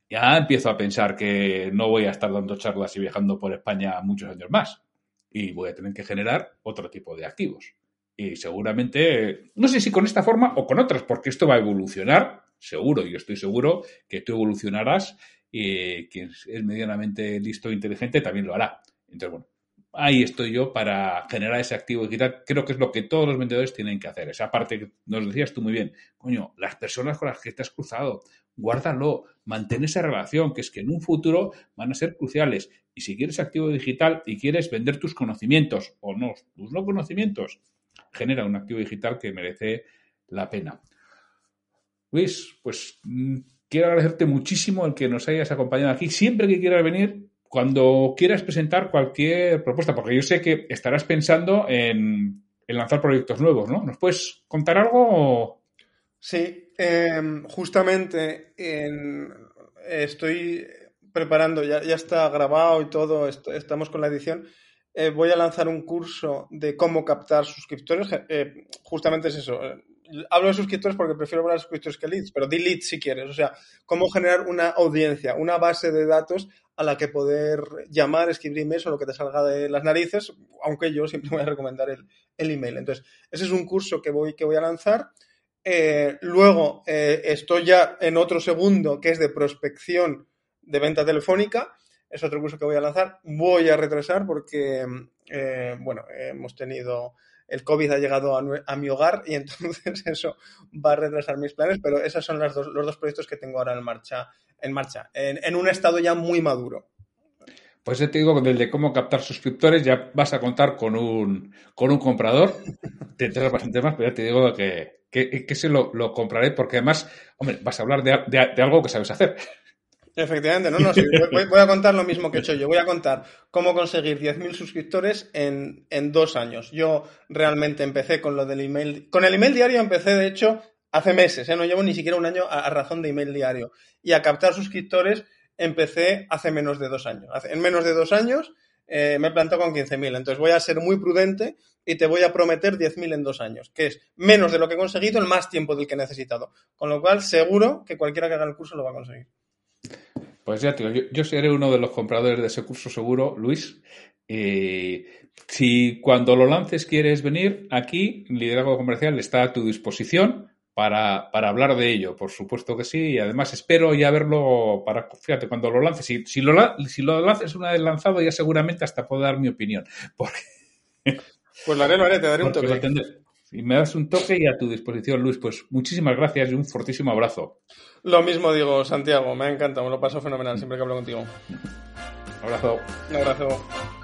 ya empiezo a pensar que no voy a estar dando charlas y viajando por España muchos años más. Y voy a tener que generar otro tipo de activos. Y seguramente, no sé si con esta forma o con otras, porque esto va a evolucionar seguro, yo estoy seguro que tú evolucionarás y quien es medianamente listo e inteligente también lo hará. Entonces, bueno, ahí estoy yo para generar ese activo digital. Creo que es lo que todos los vendedores tienen que hacer. Esa parte que nos decías tú muy bien. Coño, las personas con las que te has cruzado, guárdalo, mantén esa relación, que es que en un futuro van a ser cruciales. Y si quieres activo digital y quieres vender tus conocimientos o no, tus no conocimientos, genera un activo digital que merece la pena. Luis, pues mm, quiero agradecerte muchísimo el que nos hayas acompañado aquí. Siempre que quieras venir, cuando quieras presentar cualquier propuesta, porque yo sé que estarás pensando en, lanzar proyectos nuevos, ¿no? ¿Nos puedes contar algo? Sí, em, justamente estoy preparando, ya, está grabado y todo, estamos con la edición. Eh, voy a lanzar un curso de cómo captar suscriptores. Eh, justamente es eso hablo de suscriptores porque prefiero hablar de suscriptores que leads, pero di leads si quieres. O sea, cómo generar una audiencia, una base de datos a la que poder llamar, escribir emails o lo que te salga de las narices, aunque yo siempre voy a recomendar el, email. Entonces, ese es un curso que voy, que voy a lanzar. Eh, luego eh, estoy ya en otro segundo que es de prospección de venta telefónica. Es otro curso que voy a lanzar. Voy a retrasar porque, eh, bueno, hemos tenido el COVID ha llegado a, mi hogar y entonces eso va a retrasar mis planes, pero esos son los dos proyectos que tengo ahora en marcha, en, marcha, en, un estado ya muy maduro. Pues ya te digo, con el de cómo captar suscriptores ya vas a contar con un, con un comprador. Te enteras bastante más, pero ya te digo que, que, se lo, compraré porque además, hombre, vas a hablar de algo que sabes hacer. Efectivamente, no, no, sí, voy, a contar lo mismo que he hecho yo. Voy a contar cómo conseguir 10.000 suscriptores en, dos años. Yo realmente empecé con lo del email. Con el email diario empecé, de hecho, hace meses, ¿eh? no llevo ni siquiera un año a, razón de email diario. Y a captar suscriptores empecé hace menos de dos años. en menos de dos años eh, me he plantado con 15.000. Entonces voy a ser muy prudente y te voy a prometer 10.000 en dos años, que es menos de lo que he conseguido en más tiempo del que he necesitado. Con lo cual, seguro que cualquiera que haga el curso lo va a conseguir. Pues ya te digo, yo, seré uno de los compradores de ese curso seguro, Luis. si cuando lo lances quieres venir, aquí Liderazgo Comercial está a tu disposición para, hablar de ello, por supuesto que sí, y además espero ya verlo para, fíjate, cuando lo lances, si, si, lo, si lo lances una vez lanzado ya seguramente hasta puedo dar mi opinión. Pues lo haré, lo haré, te daré un toque. Y me das un toque y a tu disposición, Luis, pues muchísimas gracias y un fortísimo abrazo. Lo mismo digo, Santiago, me ha encantado, me lo paso fenomenal siempre que hablo contigo. Un abrazo. Un abrazo.